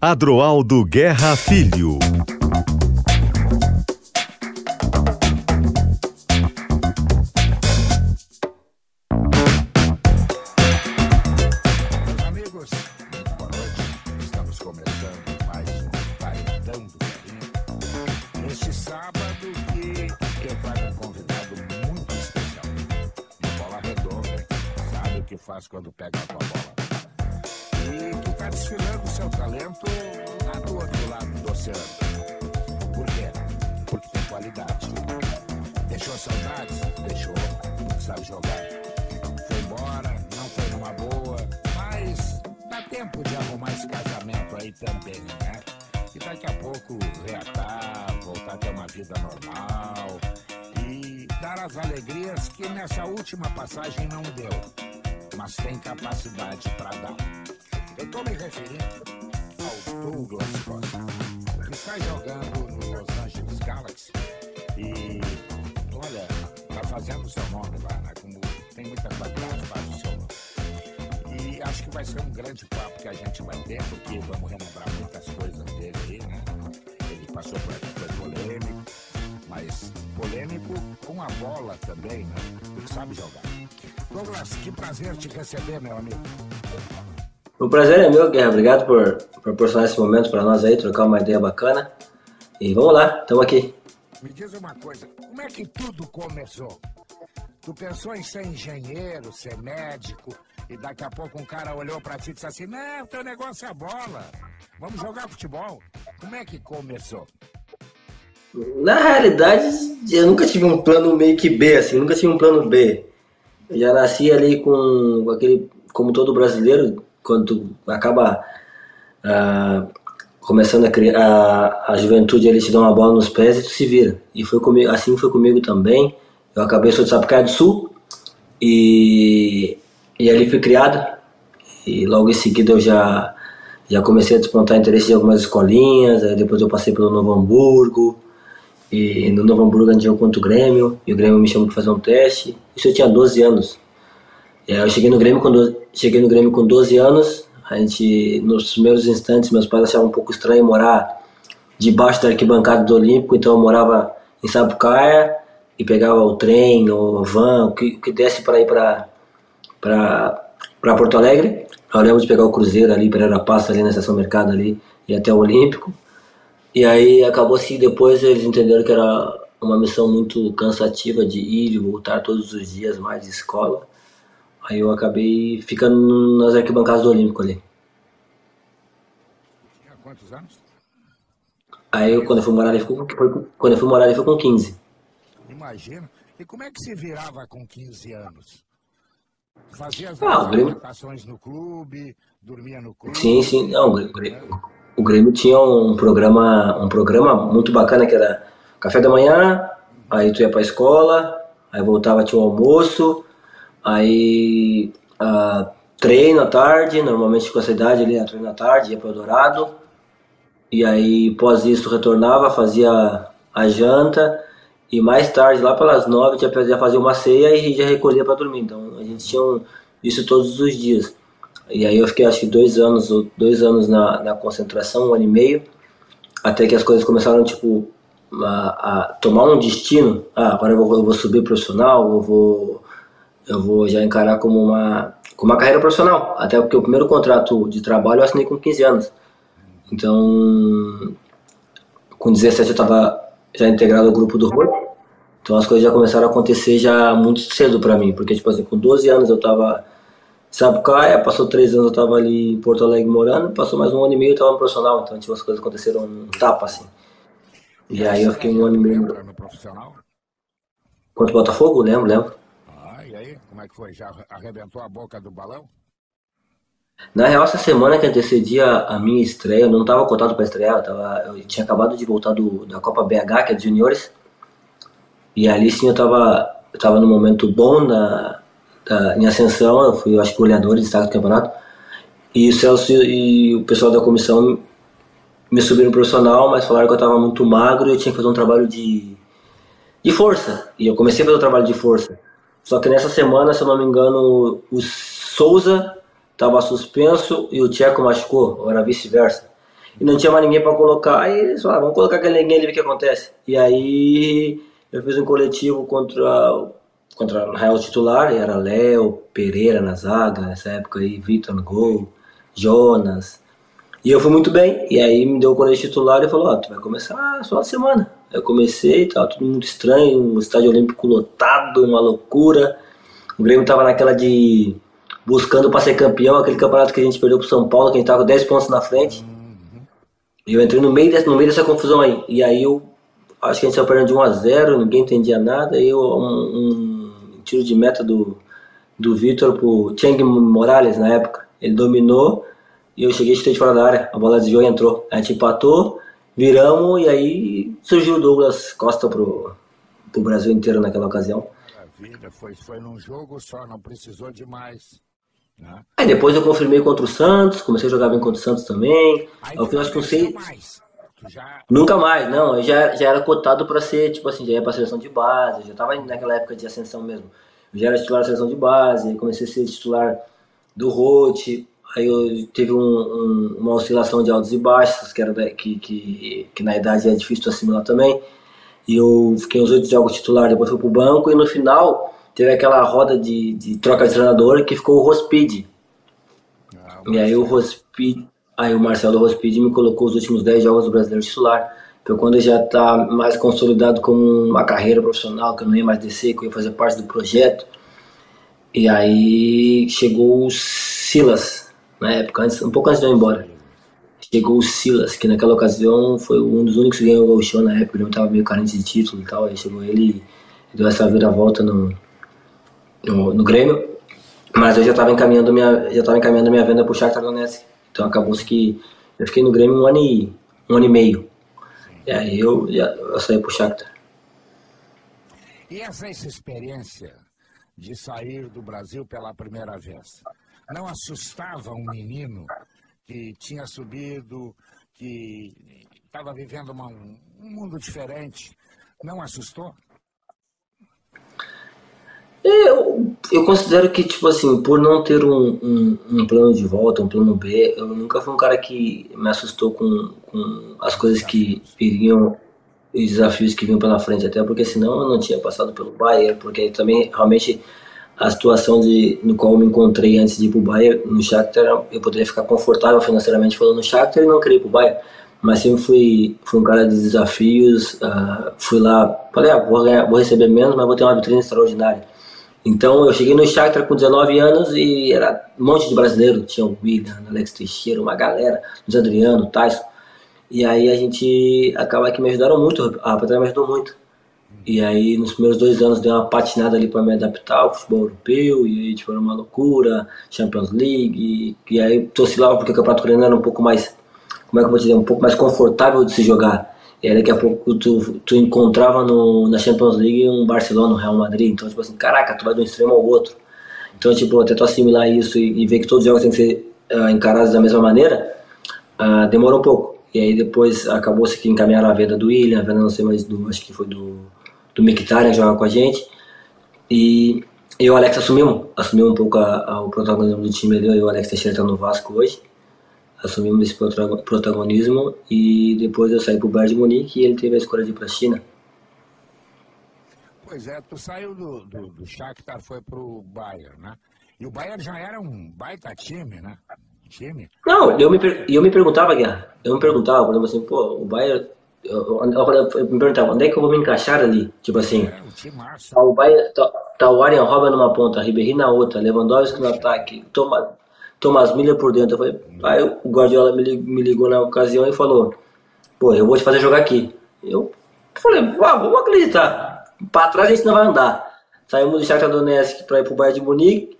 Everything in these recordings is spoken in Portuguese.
Adroaldo Guerra Filho. Guerra. Obrigado por proporcionar esse momento para nós aí, trocar uma ideia bacana. E vamos lá, estamos aqui. Me diz uma coisa, como é que tudo começou? Tu pensou em ser engenheiro, ser médico, e daqui a pouco um cara olhou pra ti e disse assim, não, teu negócio é bola, vamos jogar futebol. Como é que começou? Na realidade, eu nunca tive um plano meio que B, assim, nunca tive um plano B. Eu já nasci ali com aquele, como todo brasileiro, quando acaba ah, começando a criar a, a juventude, ele te dá uma bola nos pés e tu se vira. E foi comigo, assim foi comigo também. Eu acabei sou de Sapucaia do Sul e, e ali fui criado. E logo em seguida eu já já comecei a despontar interesse em algumas escolinhas, aí depois eu passei pelo Novo Hamburgo, e no Novo Hamburgo a gente jogou contra o Grêmio, e o Grêmio me chamou para fazer um teste. Isso eu tinha 12 anos. Eu cheguei no Grêmio com 12, cheguei no Grêmio com 12 anos. A gente, nos primeiros instantes, meus pais achavam um pouco estranho morar debaixo da arquibancada do Olímpico, então eu morava em Sapucaia e pegava o trem, ou van, o que, que desse para ir para Porto Alegre. Eu lembro de pegar o Cruzeiro ali, Pereira Passa, ali na Estação Mercado ali, e até o Olímpico. E aí acabou que depois eles entenderam que era uma missão muito cansativa de ir e voltar todos os dias mais de escola. Aí eu acabei ficando nas arquibancadas do Olímpico ali. Tinha quantos anos? Aí eu, quando eu fui morar ali, foi, quando eu fui morar ali foi com 15. Imagina. E como é que se virava com 15 anos? Fazia as Ah, Grêmio- no clube, dormia no clube. Sim, sim. Não, o Grêmio, o Grêmio tinha um programa, um programa muito bacana que era café da manhã, aí tu ia pra escola, aí voltava, tinha o almoço, aí ah, treino à tarde, normalmente com essa idade era treino à tarde, ia pro Eldorado, e aí após isso retornava, fazia a janta, e mais tarde, lá pelas nove, tinha já fazia uma ceia e já recolhia para dormir. Então a gente tinha isso todos os dias. E aí eu fiquei acho que dois anos, dois anos na, na concentração, um ano e meio, até que as coisas começaram tipo a, a tomar um destino. Ah, agora eu vou, eu vou subir profissional, eu vou eu vou já encarar como uma como uma carreira profissional. Até porque o primeiro contrato de trabalho eu assinei com 15 anos. Então, com 17 eu estava já integrado ao grupo do Rui. Então as coisas já começaram a acontecer já muito cedo para mim, porque tipo assim, com 12 anos eu estava Sapucaia, passou três anos eu tava ali em Porto Alegre morando, passou mais um ano e meio eu tava no profissional, então tipo, as coisas aconteceram um tapa assim. E aí eu fiquei um ano e meio no profissional? contra o Botafogo, lembro, lembro. Como é que foi? Já arrebentou a boca do balão? Na real, essa semana que antecedia a minha estreia, eu não tava cotado para estrear, eu, tava, eu tinha acabado de voltar do, da Copa BH, que é de juniores, e ali sim eu tava, eu tava num momento bom na, da, em ascensão, eu fui, eu acho goleador de destaque do campeonato, e o Celso e o pessoal da comissão me subiram no profissional, mas falaram que eu tava muito magro e eu tinha que fazer um trabalho de, de força. E eu comecei a fazer o trabalho de força. Só que nessa semana, se eu não me engano, o Souza estava suspenso e o Tcheco machucou, ou era vice-versa. E não tinha mais ninguém para colocar. Aí eles falaram, vamos colocar aquele ninguém ali ver o que acontece. E aí eu fiz um coletivo contra, contra o Real titular, e era Léo, Pereira na zaga, nessa época aí, Vitor no gol, Jonas. E eu fui muito bem. E aí me deu o colete titular e falou, ó, oh, tu vai começar só a semana. Eu comecei, tava tudo muito estranho, o estádio olímpico lotado, uma loucura. O Grêmio tava naquela de buscando para ser campeão, aquele campeonato que a gente perdeu pro São Paulo, que a gente tava 10 pontos na frente. E eu entrei no meio, desse, no meio dessa confusão aí. E aí eu acho que a gente saiu perdendo de 1 a 0 ninguém entendia nada. E eu, um, um tiro de meta do, do Vitor pro Cheng Morales na época. Ele dominou e eu cheguei de fora da área. A bola desviou e entrou. A gente empatou viramos e aí surgiu o Douglas Costa pro, pro Brasil inteiro naquela ocasião. Maravilha, foi, foi num jogo só, não precisou de mais. Né? Aí depois eu confirmei contra o Santos, comecei a jogar bem contra o Santos também. Aí eu acho que sei. Mais. Já... Nunca mais, não. Eu já, já era cotado para ser, tipo assim, já ia pra seleção de base, já tava naquela época de ascensão mesmo. Eu já era titular da seleção de base, comecei a ser titular do Rote, Aí eu tive um, um, uma oscilação de altos e baixos, que, era da, que, que, que, na idade é difícil de assimilar também. E eu fiquei uns oito jogos titular, depois fui pro banco e no final teve aquela roda de, de troca de treinador que ficou o Rospid. Ah, e aí o Rospid, aí o Marcelo Rospid me colocou os últimos dez jogos do Brasileiro titular. Então quando já está mais consolidado como uma carreira profissional, que eu não ia mais descer, que eu ia fazer parte do projeto. E aí chegou o Silas, na época, antes, um pouco antes de eu ir embora. Chegou o Silas, que naquela ocasião foi um dos únicos que ganhou o show na época, ele não estava meio carente de título e tal, aí chegou ele e deu essa vira-volta no, no, no, Grêmio, mas eu já estava encaminhando minha já estava encaminhando minha venda para o Shakhtar Donetsk, então acabou-se que eu fiquei no Grêmio um ano e, um ano e meio, e aí eu, eu saí para o Shakhtar. E essa experiência de sair do Brasil pela primeira vez? Não assustava um menino que tinha subido, que estava vivendo uma, um mundo diferente? Não assustou? Eu, eu considero que, tipo assim, por não ter um, um, um, plano de volta, um plano B, eu nunca fui um cara que me assustou com, com as coisas que iriam os desafios que vinham pela frente, até porque senão eu não tinha passado pelo Bayern, porque também realmente a situação de, no qual eu me encontrei antes de ir pro Bayern, no Shakhtar, eu poderia ficar confortável financeiramente falando no Shakhtar e não queria ir pro Bayern. Mas sempre fui, fui um cara de desafios, uh, fui lá, falei, ah, vou, ganhar, vou receber menos, mas vou ter uma vitrine extraordinária. Então eu cheguei no Shakhtar com 19 anos e era um monte de brasileiro, tinha o William, Alex Teixeira, uma galera, Luiz Adriano, Tyson. E aí a gente acaba que me ajudaram muito, a rapaziada me ajudou muito. E aí, nos primeiros dois anos, dei uma patinada ali para me adaptar ao futebol europeu, e aí, tipo, era uma loucura, Champions League, e, e aí oscilava porque o Campeonato Coreano era um pouco mais, como é que eu vou dizer, um pouco mais confortável de se jogar. E aí, daqui a pouco, tu, tu encontrava no, na Champions League um Barcelona, um Real Madrid, então, tipo assim, caraca, tu vai de um extremo ao outro. Então, tipo, até tu assimilar isso e, e ver que todos os jogos têm que ser uh, encarados da mesma maneira, uh, demorou um pouco. E aí depois acabou-se que encaminharam a venda do William, a venda não sei mais do, acho que foi do do Mictarian jogar com a gente. E eu e o Alex assumimos, assumimos um pouco a, a, o protagonismo do time ali. Eu e o Alex Teixeira estão no Vasco hoje. Assumimos esse protagonismo e depois eu saí para o Bayern de Munique e ele teve a escolha de ir para a China. Pois é, tu saiu do, do, do Shakhtar, foi pro Bayern, né? E o Bayern já era um baita time, né? Time. Não, eu me, eu me perguntava, Guerra, eu me perguntava, por exemplo assim, pô, o Bayern eu, me perguntava, onde é que eu vou me encaixar ali? Tipo assim, tá o, Bayern, tá, tá o Arian Robben numa ponta, Ribéry na outra, Lewandowski no ataque, Thomas, Thomas Miller por dentro. Eu falei, aí o Guardiola me, ligou na ocasião e falou, pô, eu vou te fazer jogar aqui. Eu falei, ah, vamos acreditar. Pra trás a gente não vai andar. Saímos do Shakhtar Donetsk para ir pro Bayern de Munique.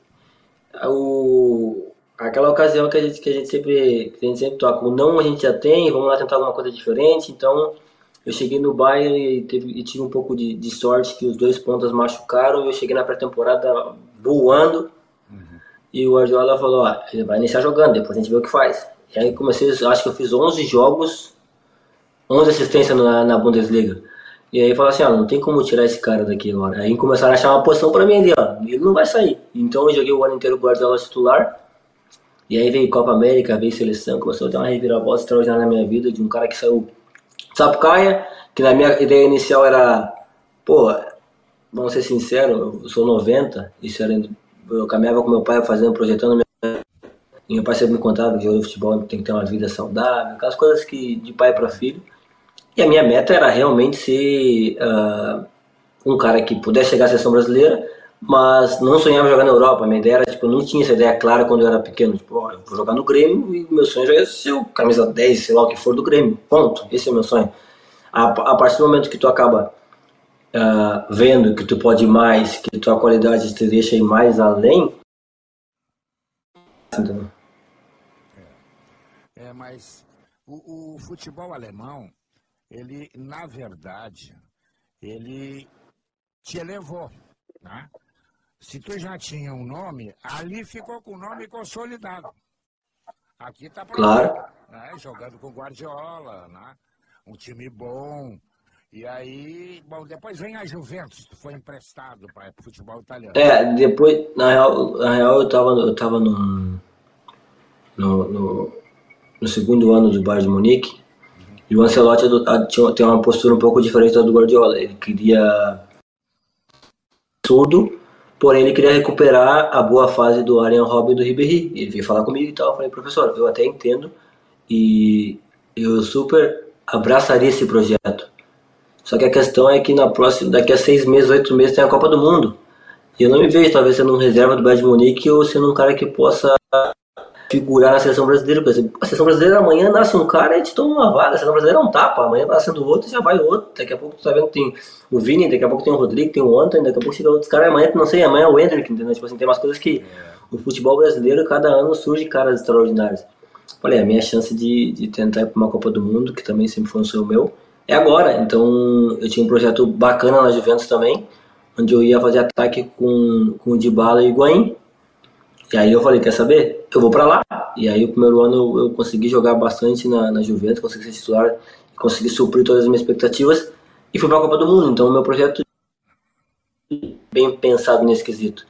O, aquela ocasião que a gente, que a gente sempre que a gente sempre toca, o não a gente já tem, vamos lá tentar alguma coisa diferente. Então eu cheguei no Bayern e, teve, e tive um pouco de, de, sorte que os dois pontas machucaram e eu cheguei na pré-temporada voando. Uhum. E o Guardiola falou, ah, ele vai iniciar jogando, depois a gente vê o que faz. E aí comecei, acho que eu fiz 11 jogos, 11 assistências na, na Bundesliga. E aí falaram assim, ó, não tem como tirar esse cara daqui agora. Aí começaram a achar uma posição pra mim ali, ó. Ele não vai sair. Então eu joguei o ano inteiro com o Guardiola titular. E aí veio Copa América, veio seleção, começou a ter uma reviravolta extraordinária na minha vida de um cara que saiu Sapucaia, que na minha ideia inicial era, pô, vamos ser sinceros, eu sou 90, isso era, eu caminhava com meu pai fazendo, projetando minha e meu pai sempre me contava que jogador de futebol tem que ter uma vida saudável, aquelas coisas que de pai para filho. E a minha meta era realmente ser uh, um cara que pudesse chegar à seleção brasileira, mas não sonhava jogar na Europa. Minha ideia era, tipo, eu não tinha essa ideia clara quando eu era pequeno. Tipo, ó, eu vou jogar no Grêmio e meu sonho já é ser o camisa 10, sei lá o que for do Grêmio. Ponto. Esse é meu sonho. A, a partir do momento que tu acaba uh, vendo que tu pode mais, que tua qualidade te deixa ir mais além. É, é mas o, o futebol alemão ele, na verdade, ele te elevou, né? Se tu já tinha um nome, ali ficou com o nome consolidado. Aqui tá claro. né? Jogando com Guardiola, né? Um time bom. E aí, bom, depois vem a Juventus, tu foi emprestado para o futebol italiano. É, depois, na real, na real eu tava, eu tava no, no, no, no segundo ano de Bayern de Munique e o Ancelotti tem uma postura um pouco diferente da do Guardiola. Ele queria surdo, porém ele queria recuperar a boa fase do Arian Robin do Ribéry. Ele veio falar comigo e tal. Eu falei, professor, eu até entendo e eu super abraçaria esse projeto. Só que a questão é que na próxima, daqui a seis meses, oito meses tem a Copa do Mundo. E eu não me vejo talvez sendo um reserva do de Munique ou sendo um cara que possa figurar na seleção brasileira. Por exemplo, a seleção brasileira amanhã nasce um cara e te toma uma vaga. A seleção brasileira é um tapa. Amanhã nascendo outro e já vai outro. Daqui a pouco tu tá vendo que tem o Vini, daqui a pouco tem o Rodrigo, tem o Antônio, daqui a pouco chega outros caras. Amanhã tu não sei, amanhã é o Hendrick, entendeu? Tipo assim, tem umas coisas que o futebol brasileiro, cada ano surge caras extraordinários. Falei, a minha chance de, de tentar ir para uma Copa do Mundo, que também sempre foi um sonho meu, é agora. Então eu tinha um projeto bacana na Juventus também, onde eu ia fazer ataque com, com o Dybala e o Higuaín. E aí eu falei, quer saber? Eu vou para lá. E aí o primeiro ano eu, eu consegui jogar bastante na, na Juventus, consegui ser titular, consegui suprir todas as minhas expectativas e fui para a Copa do Mundo. Então o meu projeto bem pensado nesse quesito.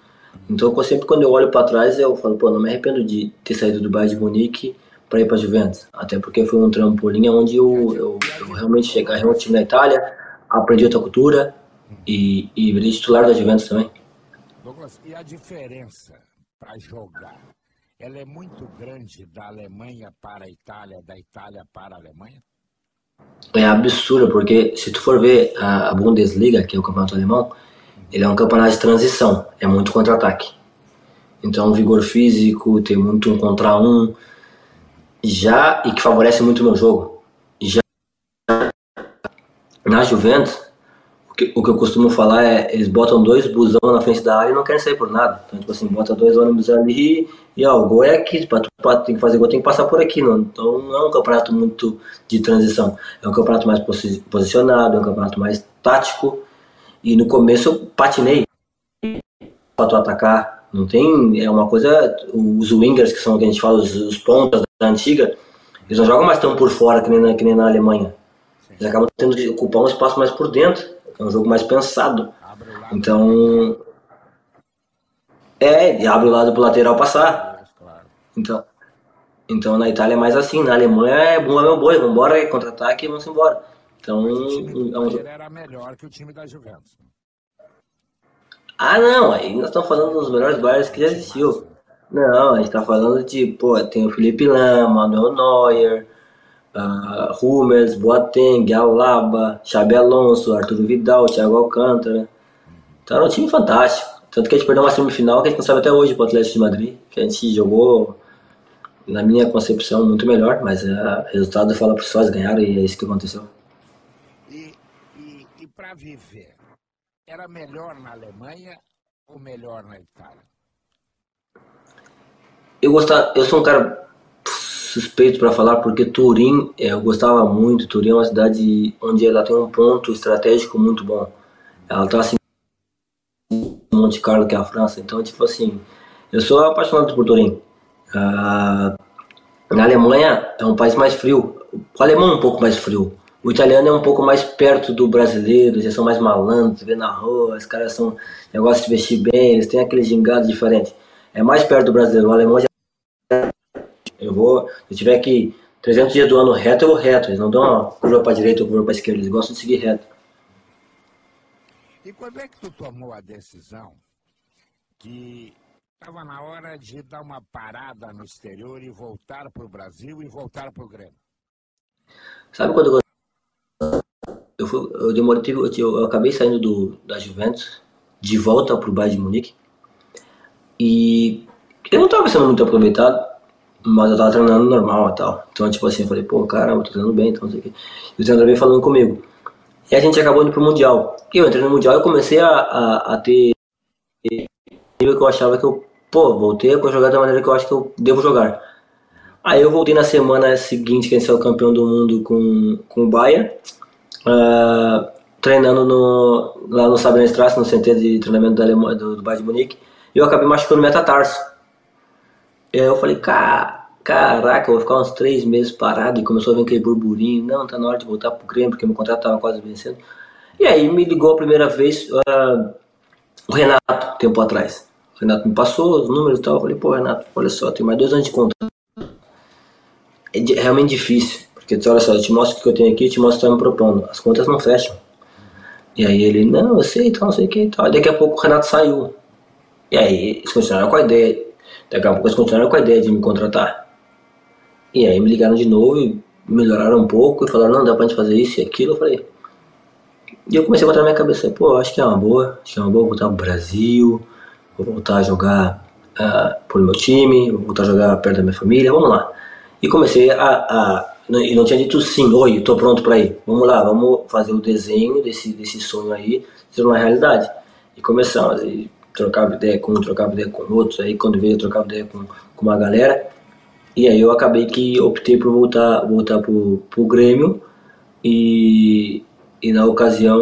Então sempre quando eu olho para trás eu falo, pô, não me arrependo de ter saído do Bayern de Munique para ir para Juventus, até porque foi um trampolim onde eu, eu, eu realmente cheguei um time na Itália, aprendi outra cultura e, e virei titular da Juventus também. Douglas, e a diferença para jogar, ela é muito grande da Alemanha para a Itália, da Itália para a Alemanha? É absurdo, porque se tu for ver a Bundesliga, que é o campeonato alemão, ele é um campeonato de transição, é muito contra-ataque. Então, vigor físico, tem muito um contra um, já e que favorece muito o meu jogo. Já na Juventus, o que, eu costumo falar é eles botam dois busão na frente da área e não querem sair por nada. Então, tipo assim, bota dois ônibus ali e ó, o gol é aqui, pra tu, pra, tem que fazer gol, tem que passar por aqui. Não. Então não é um campeonato muito de transição. É um campeonato mais posicionado, é um campeonato mais tático. E no começo eu patinei para tu atacar. Não tem. É uma coisa. Os wingers, que são o que a gente fala, os, os pontas da antiga, eles não jogam mais tão por fora que nem na, que nem na Alemanha. Eles acabam tendo que ocupar um espaço mais por dentro. É um jogo mais pensado. Então. É, e abre o lado pro lateral passar. Então. Então na Itália é mais assim, na Alemanha é bom é meu boi, vambora, contra-ataque e vamos embora. Então. é um... era melhor que o time da Juventus. Ah não, aí nós estamos falando dos melhores bairros que já existiu. Não, a gente tá falando de, pô, tem o Felipe Lam, Manuel Neuer, uh, Hummels, Boateng, Alaba, Xabi Alonso, Arturo Vidal, Thiago Alcântara. Então era um time fantástico. Tanto que a gente perdeu uma semifinal que a gente não sabe até hoje pro Atlético de Madrid, que a gente jogou, na minha concepção, muito melhor, mas o uh, resultado fala por só, eles ganharam e é isso que aconteceu. E, e, e para viver, era melhor na Alemanha ou melhor na Itália? eu gostava, eu sou um cara suspeito para falar porque Turim, é, eu gostava muito. Turim é uma cidade onde ela tem um ponto estratégico muito bom. Ela tá assim Monte Carlo que é a França, então tipo assim, eu sou apaixonado por Turim. Ah, na Alemanha é um país mais frio. O alemão é um pouco mais frio. o italiano é um pouco mais perto do brasileiro, eles são mais malandros, vê na rua, os caras são, negócio de vestir bem, eles têm aquele gingado diferente. É mais perto do brasileiro, o alemão já. Eu vou, se eu tiver que 300 dias do ano reto, eu vou reto, eles não dão uma curva para direita ou curva para esquerda, eles gostam de seguir reto. E quando é que tu tomou a decisão que estava na hora de dar uma parada no exterior e voltar para o Brasil e voltar para o Grêmio? Sabe quando eu, eu, fui, eu demorei, eu, eu, acabei saindo do, da Juventus de volta para o Bayern de Munique e eu não estava sendo muito aproveitado, mas eu estava treinando normal e tal. Então, tipo assim, eu falei, pô, caramba, tô treinando bem, então não sei o quê. E o treinador veio falando comigo. E a gente acabou indo pro Mundial. E eu entrei no Mundial e comecei a, a, a ter nível que eu achava que eu, pô, voltei a jogar da maneira que eu acho que eu devo jogar. Aí eu voltei na semana seguinte, que a gente saiu campeão do mundo com, com o Bayern, uh, treinando no, lá no Sabrina Strasse, no CT de treinamento da Alemanha, do, do Bayern de Munique, e eu acabei machucando o metatarso. E aí eu falei, cara, caraca, eu vou ficar uns três meses parado, e começou a vir aquele burburinho, não, tá na hora de voltar pro Grêmio, porque meu contrato tava quase vencendo. E aí me ligou a primeira vez uh, o Renato, tempo atrás. O Renato me passou os números e tal. Eu falei, pô, Renato, olha só, tem mais dois anos de contrato. É realmente difícil. Porque, olha só, eu te mostro o que eu tenho aqui, eu te mostro o que tá me propondo. As contas não fecham. E aí ele, não, eu sei, então, não sei o que e tal. Daqui a pouco o Renato saiu. E aí eles continuaram com a ideia. Daqui a pouco eles continuaram com a ideia de me contratar. E aí me ligaram de novo e melhoraram um pouco e falaram, não, dá pra gente fazer isso e aquilo. Eu falei. E eu comecei a botar na minha cabeça, pô, acho que é uma boa, acho que é uma boa voltar pro Brasil, vou voltar a jogar uh, por meu time, vou voltar a jogar perto da minha família, vamos lá. E comecei a. a e não tinha dito sim, oi, estou pronto para ir. Vamos lá, vamos fazer o desenho desse, desse sonho aí ser uma realidade. E começamos, e trocava ideia com um, trocava ideia com outros, aí quando veio eu trocava ideia com, com uma galera. E aí eu acabei que optei por voltar, voltar pro, pro Grêmio e, e na ocasião,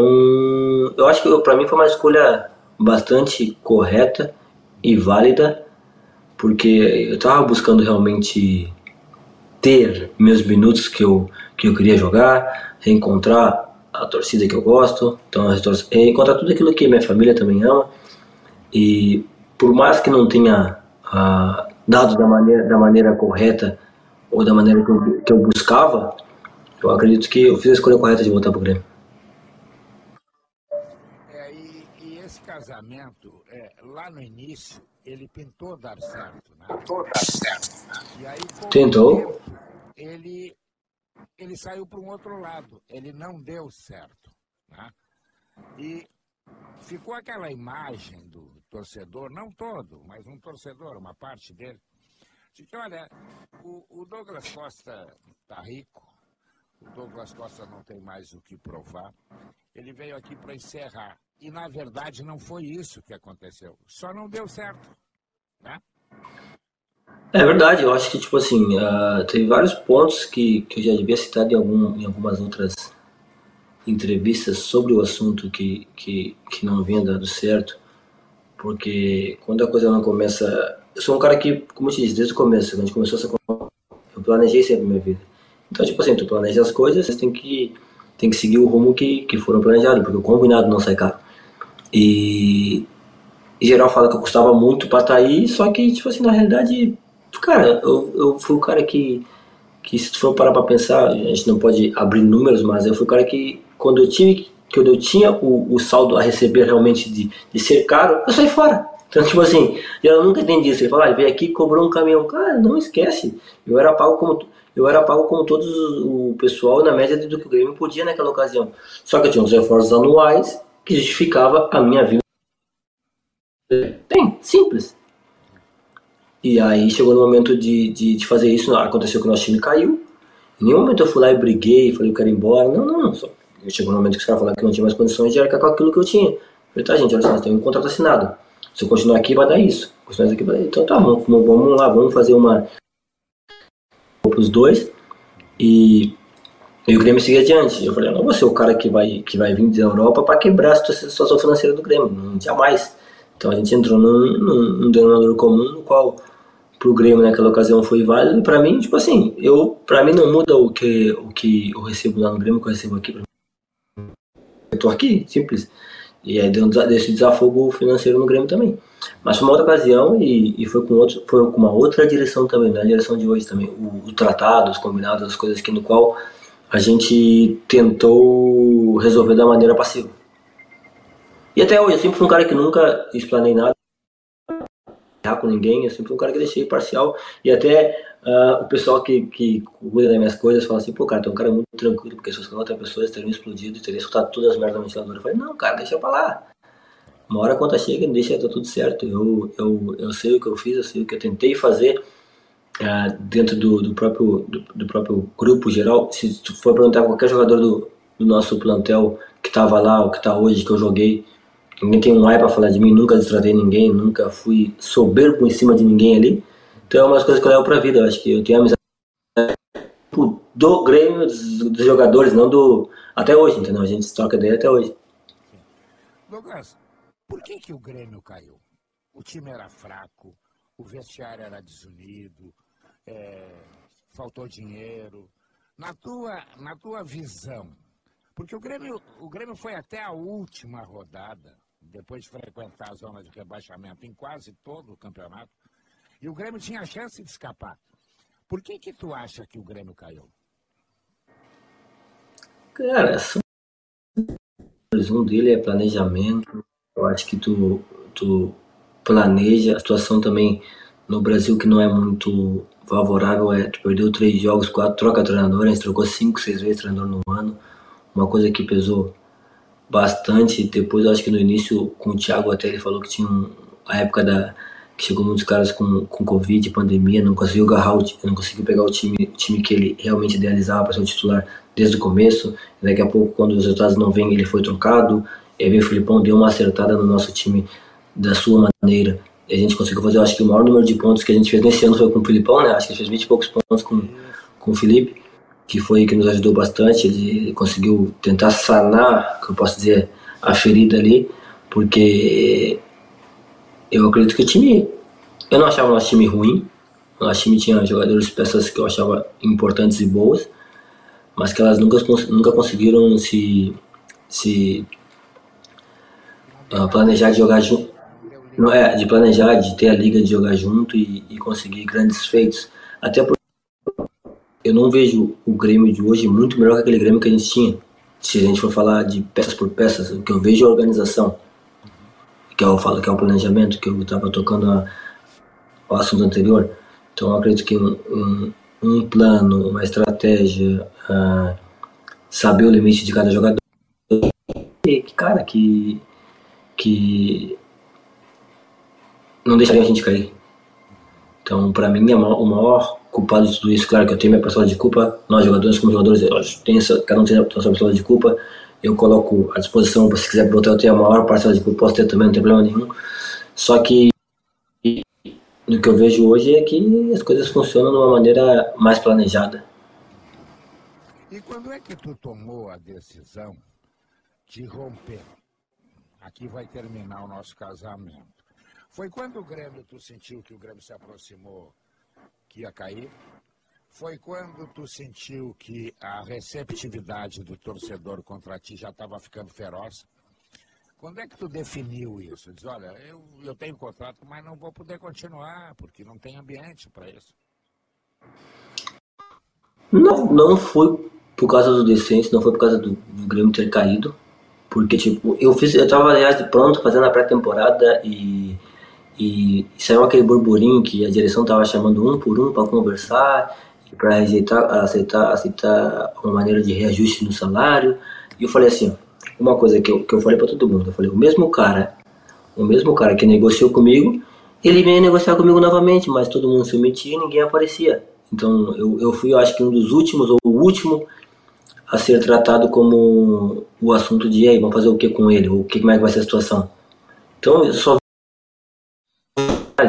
eu acho que para mim foi uma escolha bastante correta e válida, porque eu estava buscando realmente ter meus minutos que eu, que eu queria jogar, reencontrar a torcida que eu gosto, então reencontrar tudo aquilo que minha família também ama. E por mais que não tenha ah, dado da maneira, da maneira correta ou da maneira que eu, que eu buscava, eu acredito que eu fiz a escolha correta de voltar para o Grêmio. casamento, é, lá no início, ele tentou dar certo. Né? Tentou dar certo. E aí, tentou? Tempo, ele, ele saiu para um outro lado. Ele não deu certo. Né? E ficou aquela imagem do torcedor, não todo, mas um torcedor, uma parte dele, de que, olha, o, o Douglas Costa está rico, o Douglas Costa não tem mais o que provar, ele veio aqui para encerrar. E, na verdade, não foi isso que aconteceu. Só não deu certo. Né? É verdade, eu acho que, tipo assim, uh, teve vários pontos que, que eu já devia citar em, algum, em algumas outras entrevistas sobre o assunto que, que, que não vinha dando certo. Porque quando a coisa não começa. Eu sou um cara que, como eu te disse, desde o começo, quando a gente começou essa. Eu planejei sempre a minha vida. Então, tipo assim, tu planeja as coisas, você tem que tem que seguir o rumo que, que foram planejados, porque o combinado não sai caro. E em geral fala que eu custava muito pra estar tá aí, só que, tipo assim, na realidade, cara, eu, eu fui o cara que, que se for parar pra pensar, a gente não pode abrir números, mas eu fui o cara que, quando eu tive, quando eu tinha o, o saldo a receber realmente de, de ser caro, eu saí fora. Então, tipo assim, eu nunca entendi isso. Ele falou, ah, veio aqui cobrou um caminhão. Cara, não esquece. Eu era pago como eu era pago como todos o pessoal na média do que o Grêmio podia naquela ocasião. Só que eu tinha uns reforços anuais que justificava a minha vida. Bem, simples. E aí chegou no momento de, de, de, fazer isso, aconteceu que o nosso time caiu. Em nenhum momento eu fui lá e briguei, falei, eu quero ir embora. Não, não, não. Só chegou no momento que os caras falaram que não tinha mais condições de arcar com aquilo que eu tinha. Eu falei, tá, gente, olha só, temos um contrato assinado. Se eu continuar aqui, vai dar isso. Continuar aqui, vai dar... Então tá, vamos, vamos lá, vamos fazer uma, para os dois e, e o Grêmio seguir adiante. Eu falei, eu não vou ser o cara que vai, que vai vir da Europa para quebrar a situação financeira do Grêmio, não, jamais. Então a gente entrou num, num, num denominador comum no qual, pro Grêmio naquela ocasião foi válido. E pra mim, tipo assim, eu, pra mim não muda o que, o que eu recebo lá no Grêmio, o que eu recebo aqui. Eu aqui, simples. E aí deu esse desafogo financeiro no Grêmio também. Mas foi uma outra ocasião e, e foi, com outro, foi com uma outra direção também, na direção de hoje também. O, o tratado, os combinados, as coisas que no qual a gente tentou resolver da maneira passiva. E até hoje, eu sempre fui um cara que nunca explanei nada com ninguém, eu sempre fui um cara que deixei parcial e até uh, o pessoal que, que cuida das minhas coisas fala assim, pô cara, tem um cara muito tranquilo, porque se fosse outra pessoa, teriam explodido, teria escutado todas as merdas do ventilador. Eu falei, não, cara, deixa pra lá. Uma hora a conta chega, deixa tá tudo certo. Eu, eu, eu sei o que eu fiz, eu sei o que eu tentei fazer uh, dentro do, do, próprio, do, do, próprio grupo geral. Se tu for perguntar a qualquer jogador do, do nosso plantel que estava lá, ou que está hoje, que eu joguei, ninguém tem um ai para falar de mim, nunca destratei ninguém, nunca fui soberbo em cima de ninguém ali. Então é umas coisas que eu levo pra vida. Eu acho que eu tenho amizade do Grêmio, dos, dos, jogadores, não do. Até hoje, entendeu? A gente troca ideia até hoje. Douglas, por que, que o Grêmio caiu? O time era fraco, o vestiário era desunido, é, faltou dinheiro. Na tua, na tua visão, porque o Grêmio, o Grêmio foi até a última rodada, depois de frequentar a zona de rebaixamento em quase todo o campeonato, e o Grêmio tinha a chance de escapar. Por que que tu acha que o Grêmio caiu? Cara, um dele é planejamento. Eu acho que tu, tu planeja a situação também no Brasil que não é muito favorável é tu perdeu três jogos, quatro troca treinador, a gente trocou cinco, seis vezes treinador no ano, uma coisa que pesou bastante. Depois eu acho que no início com o Thiago até ele falou que tinha um, a época da chegou muitos caras com, com Covid, pandemia, não conseguiu agarrar o, não conseguiu pegar o time, o time que ele realmente idealizava para ser o titular desde o começo. Daqui a pouco, quando os resultados não vêm, ele foi trocado. E aí o Filipão deu uma acertada no nosso time da sua maneira. E a gente conseguiu fazer, eu acho que o maior número de pontos que a gente fez nesse ano foi com o Filipão, né? Acho que ele fez 20 e poucos pontos com, com o Felipe, que foi que nos ajudou bastante. Ele conseguiu tentar sanar, que eu posso dizer, a ferida ali, porque eu acredito que o time. Eu não achava o nosso time ruim. O nosso time tinha jogadores, peças que eu achava importantes e boas, mas que elas nunca, nunca conseguiram se, se uh, planejar de jogar junto. Não é, de planejar, de ter a liga de jogar junto e, e conseguir grandes feitos. Até porque eu não vejo o Grêmio de hoje muito melhor que aquele Grêmio que a gente tinha. Se a gente for falar de peças por peças, o que eu vejo é a organização que eu falo que é o planejamento, que eu estava tocando a, o assunto anterior. Então eu acredito que um, um, um plano, uma estratégia, uh, saber o limite de cada jogador, que cara, que, que não deixaria a gente cair. Então, para mim, é o maior culpado de tudo isso, claro que eu tenho minha parcela de culpa, nós jogadores como jogadores, tem cada um tem a sua parcela de culpa, eu coloco à disposição, se quiser botar, eu tenho a maior parcela de culpa, posso ter também, não tem problema nenhum. Só que o que eu vejo hoje é que as coisas funcionam de uma maneira mais planejada. E quando é que tu tomou a decisão de romper? Aqui vai terminar o nosso casamento. Foi quando o Grêmio, tu sentiu que o Grêmio se aproximou, que ia cair? Foi quando tu sentiu que a receptividade do torcedor contra ti já estava ficando feroz? Quando é que tu definiu isso? Diz, olha, eu, eu tenho contrato, mas não vou poder continuar, porque não tem ambiente para isso. Não, não foi por causa do descenso, não foi por causa do, do Grêmio ter caído. Porque, tipo, eu fiz, eu tava, aliás, pronto, fazendo a pré-temporada e, e, e saiu aquele burburinho que a direção tava chamando um por um para conversar para aceitar, aceitar, aceitar uma maneira de reajuste no salário. E eu falei assim, uma coisa que eu, que eu falei para todo mundo, eu falei, o mesmo cara, o mesmo cara que negociou comigo, ele veio negociar comigo novamente, mas todo mundo se omitia e ninguém aparecia. Então eu, eu fui, eu acho que um dos últimos, ou o último, a ser tratado como o assunto de, aí, vamos fazer o que com ele, ou que, como é que vai ser a situação. Então eu só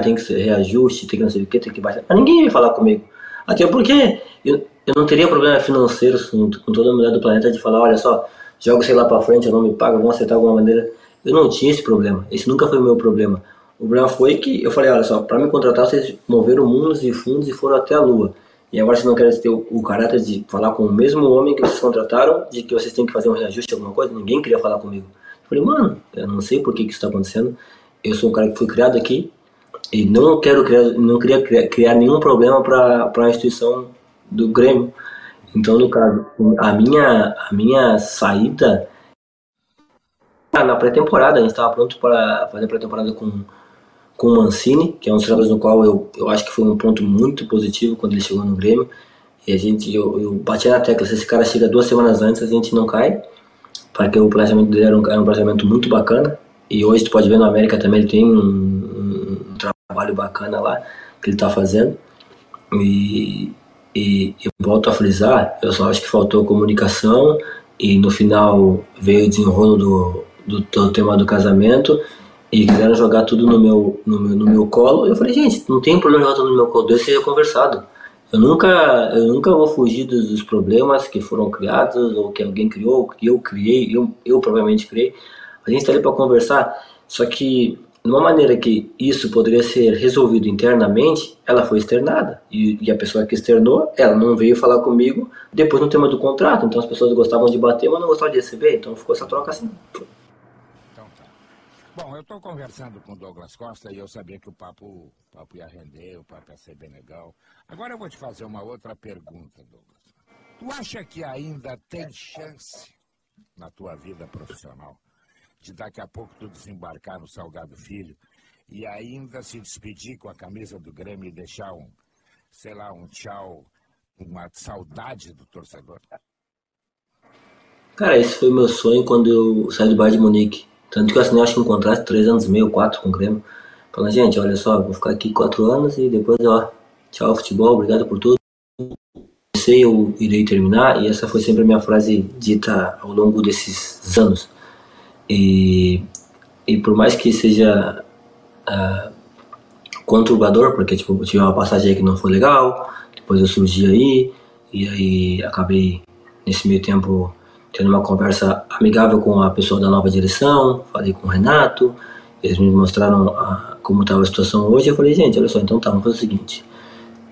tem que ser reajuste, tem que não sei o que, tem que baixar. Mas ninguém veio falar comigo. Até porque eu, eu não teria problema financeiro com, com toda a mulher do planeta de falar, olha só, jogo sei lá pra frente, eu não me pago, vamos acertar de alguma maneira. Eu não tinha esse problema. Esse nunca foi o meu problema. O problema foi que eu falei, olha só, para me contratar vocês moveram mundos e fundos e foram até a lua. E agora vocês não querem ter o, o, caráter de falar com o mesmo homem que vocês contrataram, de que vocês têm que fazer um reajuste, alguma coisa? Ninguém queria falar comigo. Eu falei, mano, eu não sei por que, que isso está acontecendo. Eu sou um cara que foi criado aqui e não quero criar, não queria criar, criar nenhum problema para a instituição do Grêmio. Então, no caso, a minha, a minha saída na pré-temporada, a gente estava pronto para fazer pré-temporada com com o Mancini, que é um dos jogadores no qual eu, eu acho que foi um ponto muito positivo quando ele chegou no Grêmio. E a gente, eu, eu bati na tecla, se esse cara chega duas semanas antes, a gente não cai, porque o planejamento dele era um, era um planejamento muito bacana. E hoje tu pode ver no América também, ele tem um trabalho bacana lá, que ele está fazendo. E, e volto a frisar, eu só acho que faltou comunicação e no final veio o desenrolo do, do, do tema do casamento e quiseram jogar tudo no meu, no meu, no meu colo. Eu falei, gente, não tem problema jogar tudo no meu colo, deixa seja conversado. Eu nunca, eu nunca vou fugir dos, dos, problemas que foram criados ou que alguém criou, que eu criei, eu, eu provavelmente criei. A gente está ali para conversar, só que de uma maneira que isso poderia ser resolvido internamente, ela foi externada. E, e, a pessoa que externou, ela não veio falar comigo depois no tema do contrato. Então as pessoas gostavam de bater, mas não gostavam de receber. Então ficou essa troca assim. Bom, eu estou conversando com o Douglas Costa e eu sabia que o papo, o papo ia render, o papo ia ser bem legal. Agora eu vou te fazer uma outra pergunta, Douglas. Tu acha que ainda tem chance na tua vida profissional de daqui a pouco tu desembarcar no Salgado Filho e ainda se despedir com a camisa do Grêmio e deixar um, sei lá, um tchau, uma saudade do torcedor? Cara, esse foi meu sonho quando eu saí do Bayern de Munique tanto que eu assinei, acho que um contrato 3 anos e meio, 4 com o Grêmio. Falando, gente, olha só, vou ficar aqui 4 anos e depois, ó, tchau futebol, obrigado por tudo. Sei, eu irei terminar, e essa foi sempre a minha frase dita ao longo desses anos. E, e por mais que seja uh, conturbador, porque tipo, eu tive uma passagem aí que não foi legal, depois eu surgi aí, e aí acabei nesse meio tempo tendo uma conversa amigável com a pessoa da nova direção, falei com o Renato, eles me mostraram a, como estava a situação hoje. Eu falei, gente, olha só, então tá, vamos fazer o seguinte: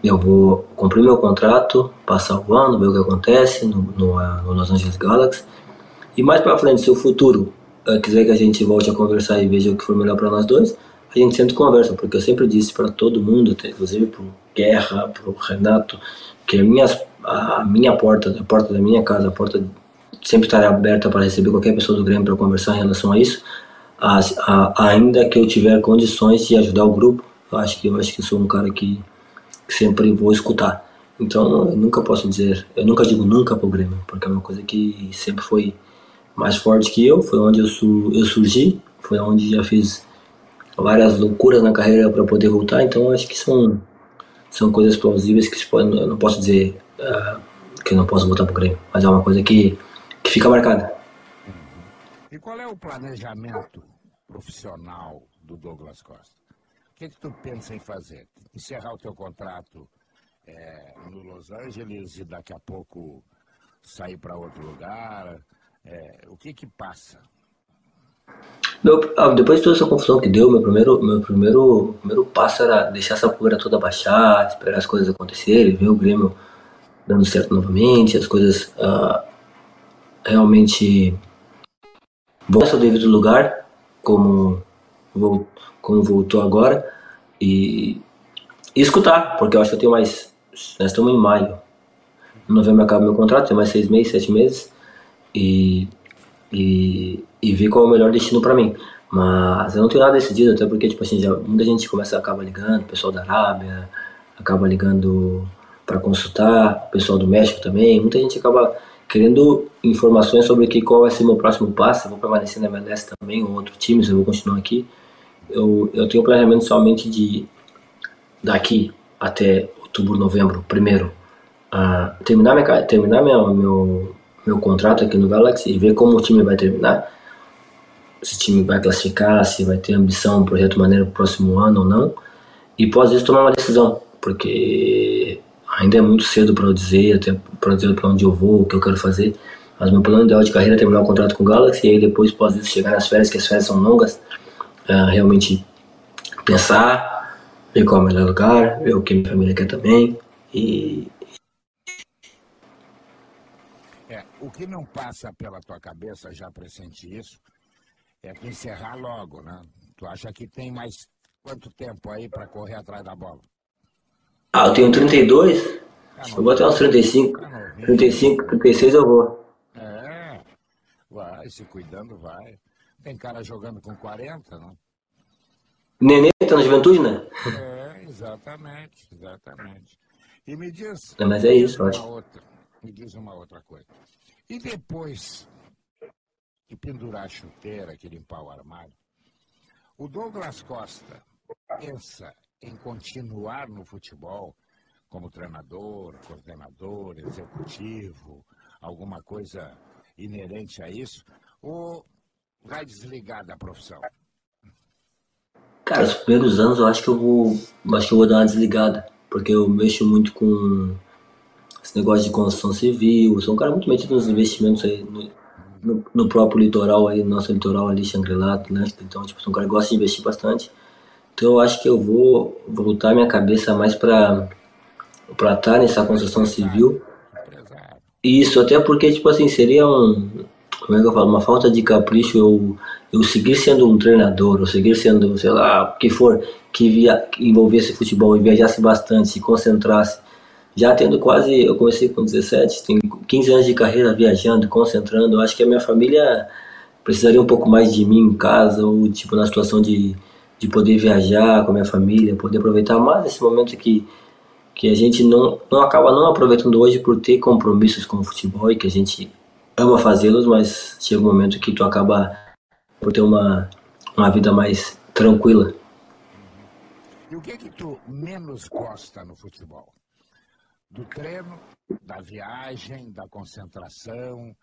eu vou cumprir meu contrato, passar o ano, ver o que acontece no, no, no Los Angeles Galaxy, e mais para frente, se o futuro quiser que a gente volte a conversar e veja o que for melhor para nós dois, a gente sempre conversa, porque eu sempre disse para todo mundo, inclusive para Guerra, para o Renato, que a minha, a minha porta, a porta da minha casa, a porta sempre estarei aberta para receber qualquer pessoa do Grêmio para conversar em relação a isso. As, a, ainda que eu tiver condições de ajudar o grupo, eu acho que eu acho que sou um cara que, que sempre vou escutar. Então, eu nunca posso dizer, eu nunca digo nunca para o Grêmio, porque é uma coisa que sempre foi mais forte que eu, foi onde eu, su, eu surgi, foi onde já fiz várias loucuras na carreira para poder voltar, então acho que são, são coisas plausíveis que se pode, eu não posso dizer uh, que eu não posso voltar para o Grêmio, mas é uma coisa que que fica marcada. E qual é o planejamento profissional do Douglas Costa? O que, é que tu pensa em fazer? Encerrar o teu contrato é, no Los Angeles e daqui a pouco sair para outro lugar? É, o que que passa? Meu, ah, depois de toda essa confusão que deu, meu primeiro, meu primeiro, primeiro passo era deixar essa poeira toda baixar, esperar as coisas acontecerem, ver o Grêmio dando certo novamente, as coisas uh, realmente voltar ao seu devido lugar, como, como voltou agora, e, e, escutar, porque eu acho que eu tenho mais. Nós estamos em maio. Em novembro acaba meu contrato, tem mais seis meses, sete meses, e, e, e ver qual é o melhor destino para mim. Mas eu não tenho nada decidido, até porque tipo assim, já, muita gente começa acaba ligando, pessoal da Arábia, acaba ligando para consultar, pessoal do México também, muita gente acaba querendo informações sobre que qual vai ser meu próximo passo, eu vou permanecer na MLS também, ou outro time, se eu vou continuar aqui. Eu, eu tenho planejamento somente de daqui até outubro, novembro, primeiro, uh, terminar, minha, terminar minha, meu, meu contrato aqui no Galaxy e ver como o time vai terminar. Se o time vai classificar, se vai ter ambição, um projeto maneiro para o próximo ano ou não. E após isso tomar uma decisão, porque ainda é muito cedo para eu dizer, até para dizer para onde eu vou, o que eu quero fazer. Mas meu plano ideal de carreira é terminar o contrato com o Galaxy e aí depois, após isso, chegar nas férias, que as férias são longas, uh, realmente pensar, ver qual é o melhor lugar, ver o que minha família quer também. E É, o que não passa pela tua cabeça, já pressenti isso, é que encerrar logo, né? Tu acha que tem mais quanto tempo aí para correr atrás da bola? ah, eu tenho 32, acho que eu vou até uns 35, 35, 36 eu vou. É, vai, se cuidando, vai. Tem cara jogando com 40, não? Nenê tá na juventude, né? É, exatamente, exatamente. E me diz. Mas é isso, eu acho. outra, me diz uma outra coisa. E depois de pendurar a chuteira, que limpar o armário, o Douglas Costa pensa em continuar no futebol como treinador, coordenador, executivo, alguma coisa inerente a isso, ou vai desligar da profissão? Cara, os primeiros anos eu acho que eu vou. Acho que eu vou dar uma desligada. Porque eu mexo muito com esse negócio de construção civil. Sou um cara muito metido nos investimentos aí no, no, no próprio litoral aí, no nosso litoral ali, Xangri-Lá, Atlântico. Então, tipo, sou um cara que gosta de investir bastante. Então eu acho que eu vou voltar minha cabeça mais pra pra estar nessa construção civil. Isso, até porque, tipo assim, seria um. Como é que eu falo? Uma falta de capricho eu, eu seguir sendo um treinador, ou seguir sendo, sei lá, o que for, que, via, que envolvesse futebol e viajasse bastante, se concentrasse. Já tendo quase. Eu comecei com 17, tenho 15 anos de carreira viajando, concentrando. Acho que a minha família precisaria um pouco mais de mim em casa, ou tipo, na situação de, de poder viajar com a minha família, poder aproveitar mais esse momento que que a gente não, não acaba não aproveitando hoje por ter compromissos com o futebol e que a gente ama fazê-los, mas chega um momento que tu acaba por ter uma, uma vida mais tranquila. E o que que tu menos gosta no futebol? Do treino, da viagem, da concentração,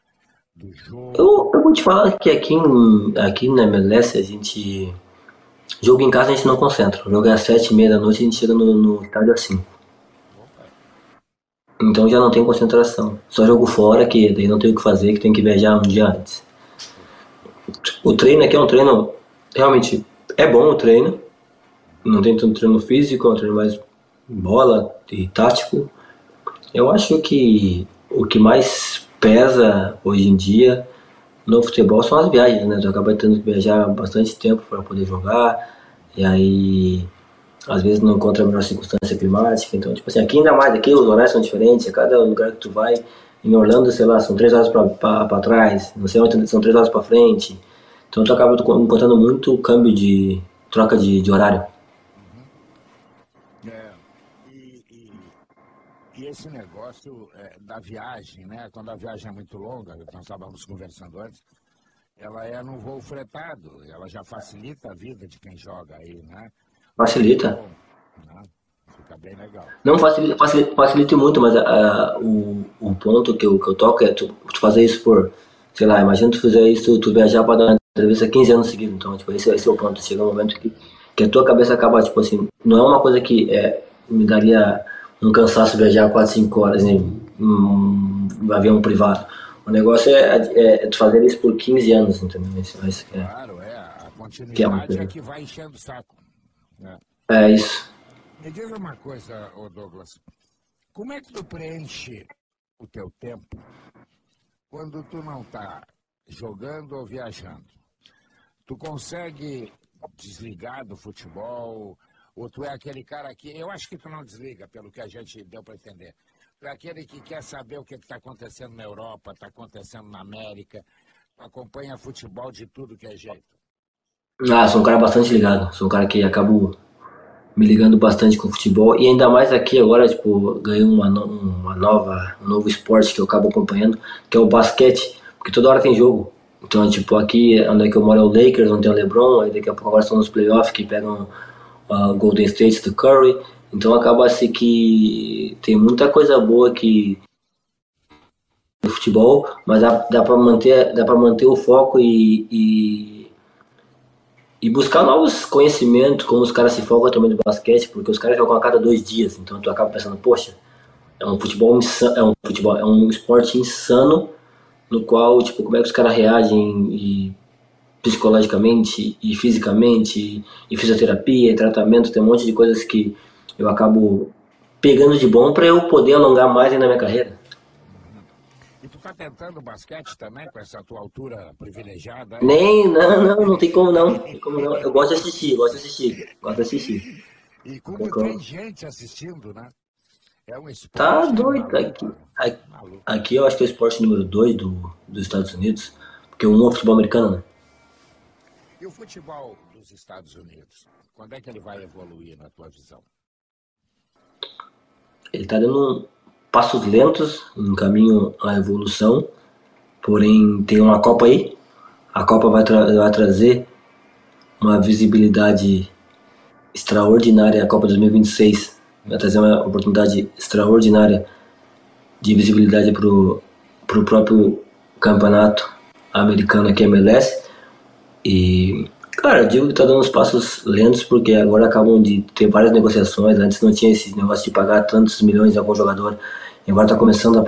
do jogo? Eu, eu vou te falar que aqui, em- aqui na MLS a gente. Jogo em casa a gente não concentra. O jogo é às sete e meia da noite a gente chega no, no estádio às cinco. Então já não tem concentração. Só jogo fora, que daí não tem o que fazer, que tem que viajar um dia antes. O treino aqui é um treino. Realmente é bom o treino. Não tem tanto treino físico, é um treino mais bola e tático. Eu acho que o que mais pesa hoje em dia no futebol são as viagens, né? Tu acaba tendo que viajar bastante tempo para poder jogar. E aí às vezes não encontra a melhor circunstância climática. Então, tipo assim, aqui ainda mais, aqui os horários são diferentes, a cada lugar que tu vai, em Orlando, sei lá, são três horas para trás, não sei onde são três horas para frente. Então tu acaba encontrando muito câmbio de troca de, de horário. É, e, e- e esse negócio é, da viagem, né? Quando a viagem é muito longa, nós estávamos conversando antes, ela é num voo fretado, ela já facilita a vida de quem joga aí, né? Facilita. Bom, né? Fica bem legal. Não facilita, facilita, facilita muito, mas ah, o, o ponto que eu, que eu toco é tu, tu fazer isso por, sei lá, imagina tu fizer isso, tu viajar para dar uma entrevista 15 anos seguidos. Então, tipo, esse, esse é o ponto. Chega um momento que, que a tua cabeça acaba, tipo assim, não é uma coisa que é, me daria um cansaço viajar 4, 5 horas em um, um avião privado. O negócio é, é, é tu fazer isso por 15 anos, entendeu? Isso, isso que é, Claro, é, a Que é uma continuidade coisa. é que vai enchendo o saco. né? é isso. Me diz uma coisa, Douglas. Como é que tu preenche o teu tempo quando tu não está jogando ou viajando? Tu consegue desligar do futebol? Ou tu é aquele cara que. Eu acho que tu não desliga, pelo que a gente deu para entender. Tu é aquele que quer saber o que está acontecendo na Europa, está acontecendo na América, tu acompanha futebol de tudo que é jeito. Ah, sou um cara bastante ligado. Sou um cara que acabo me ligando bastante com futebol. E ainda mais aqui agora, tipo, ganhei uma, no- uma nova, um novo esporte que eu acabo acompanhando, que é o basquete. Porque toda hora tem jogo. Então, tipo, aqui onde é que eu moro é o Lakers, onde tem o LeBron, aí daqui a pouco agora estão nos playoffs que pegam o Golden State do Curry. Então acaba-se que tem muita coisa boa que no futebol, mas dá, dá para manter, dá para manter o foco e, e e buscar novos conhecimentos, como os caras se focam também no basquete, porque os caras jogam a cada dois dias, então tu acaba pensando, poxa, é um futebol é um futebol, é um esporte insano, no qual, tipo, como é que os caras reagem e psicologicamente e fisicamente, e fisioterapia, e tratamento, tem um monte de coisas que eu acabo pegando de bom para eu poder alongar mais na minha carreira. E tu tá tentando basquete também com essa tua altura privilegiada? Nem, não, não, não tem como não. Tem como não. Eu gosto de assistir, gosto de assistir, gosto de assistir. E como tem gente assistindo, né? É um esporte. Tá doido. Aqui, aqui, aqui eu acho que é o esporte número 2 do, dos Estados Unidos, porque um é o futebol americano, né? E o futebol dos Estados Unidos? Quando é que ele vai evoluir na tua visão? Ele está dando passos lentos em caminho à evolução, porém tem uma Copa aí. A Copa vai, tra vai trazer uma visibilidade extraordinária. A Copa 2026 vai trazer uma oportunidade extraordinária de visibilidade para o próprio campeonato americano aqui, MLS. E Cara, eu digo que tá dando uns passos lentos porque agora acabam de ter várias negociações. Antes não tinha esse negócio de pagar tantos milhões a algum jogador. E agora tá começando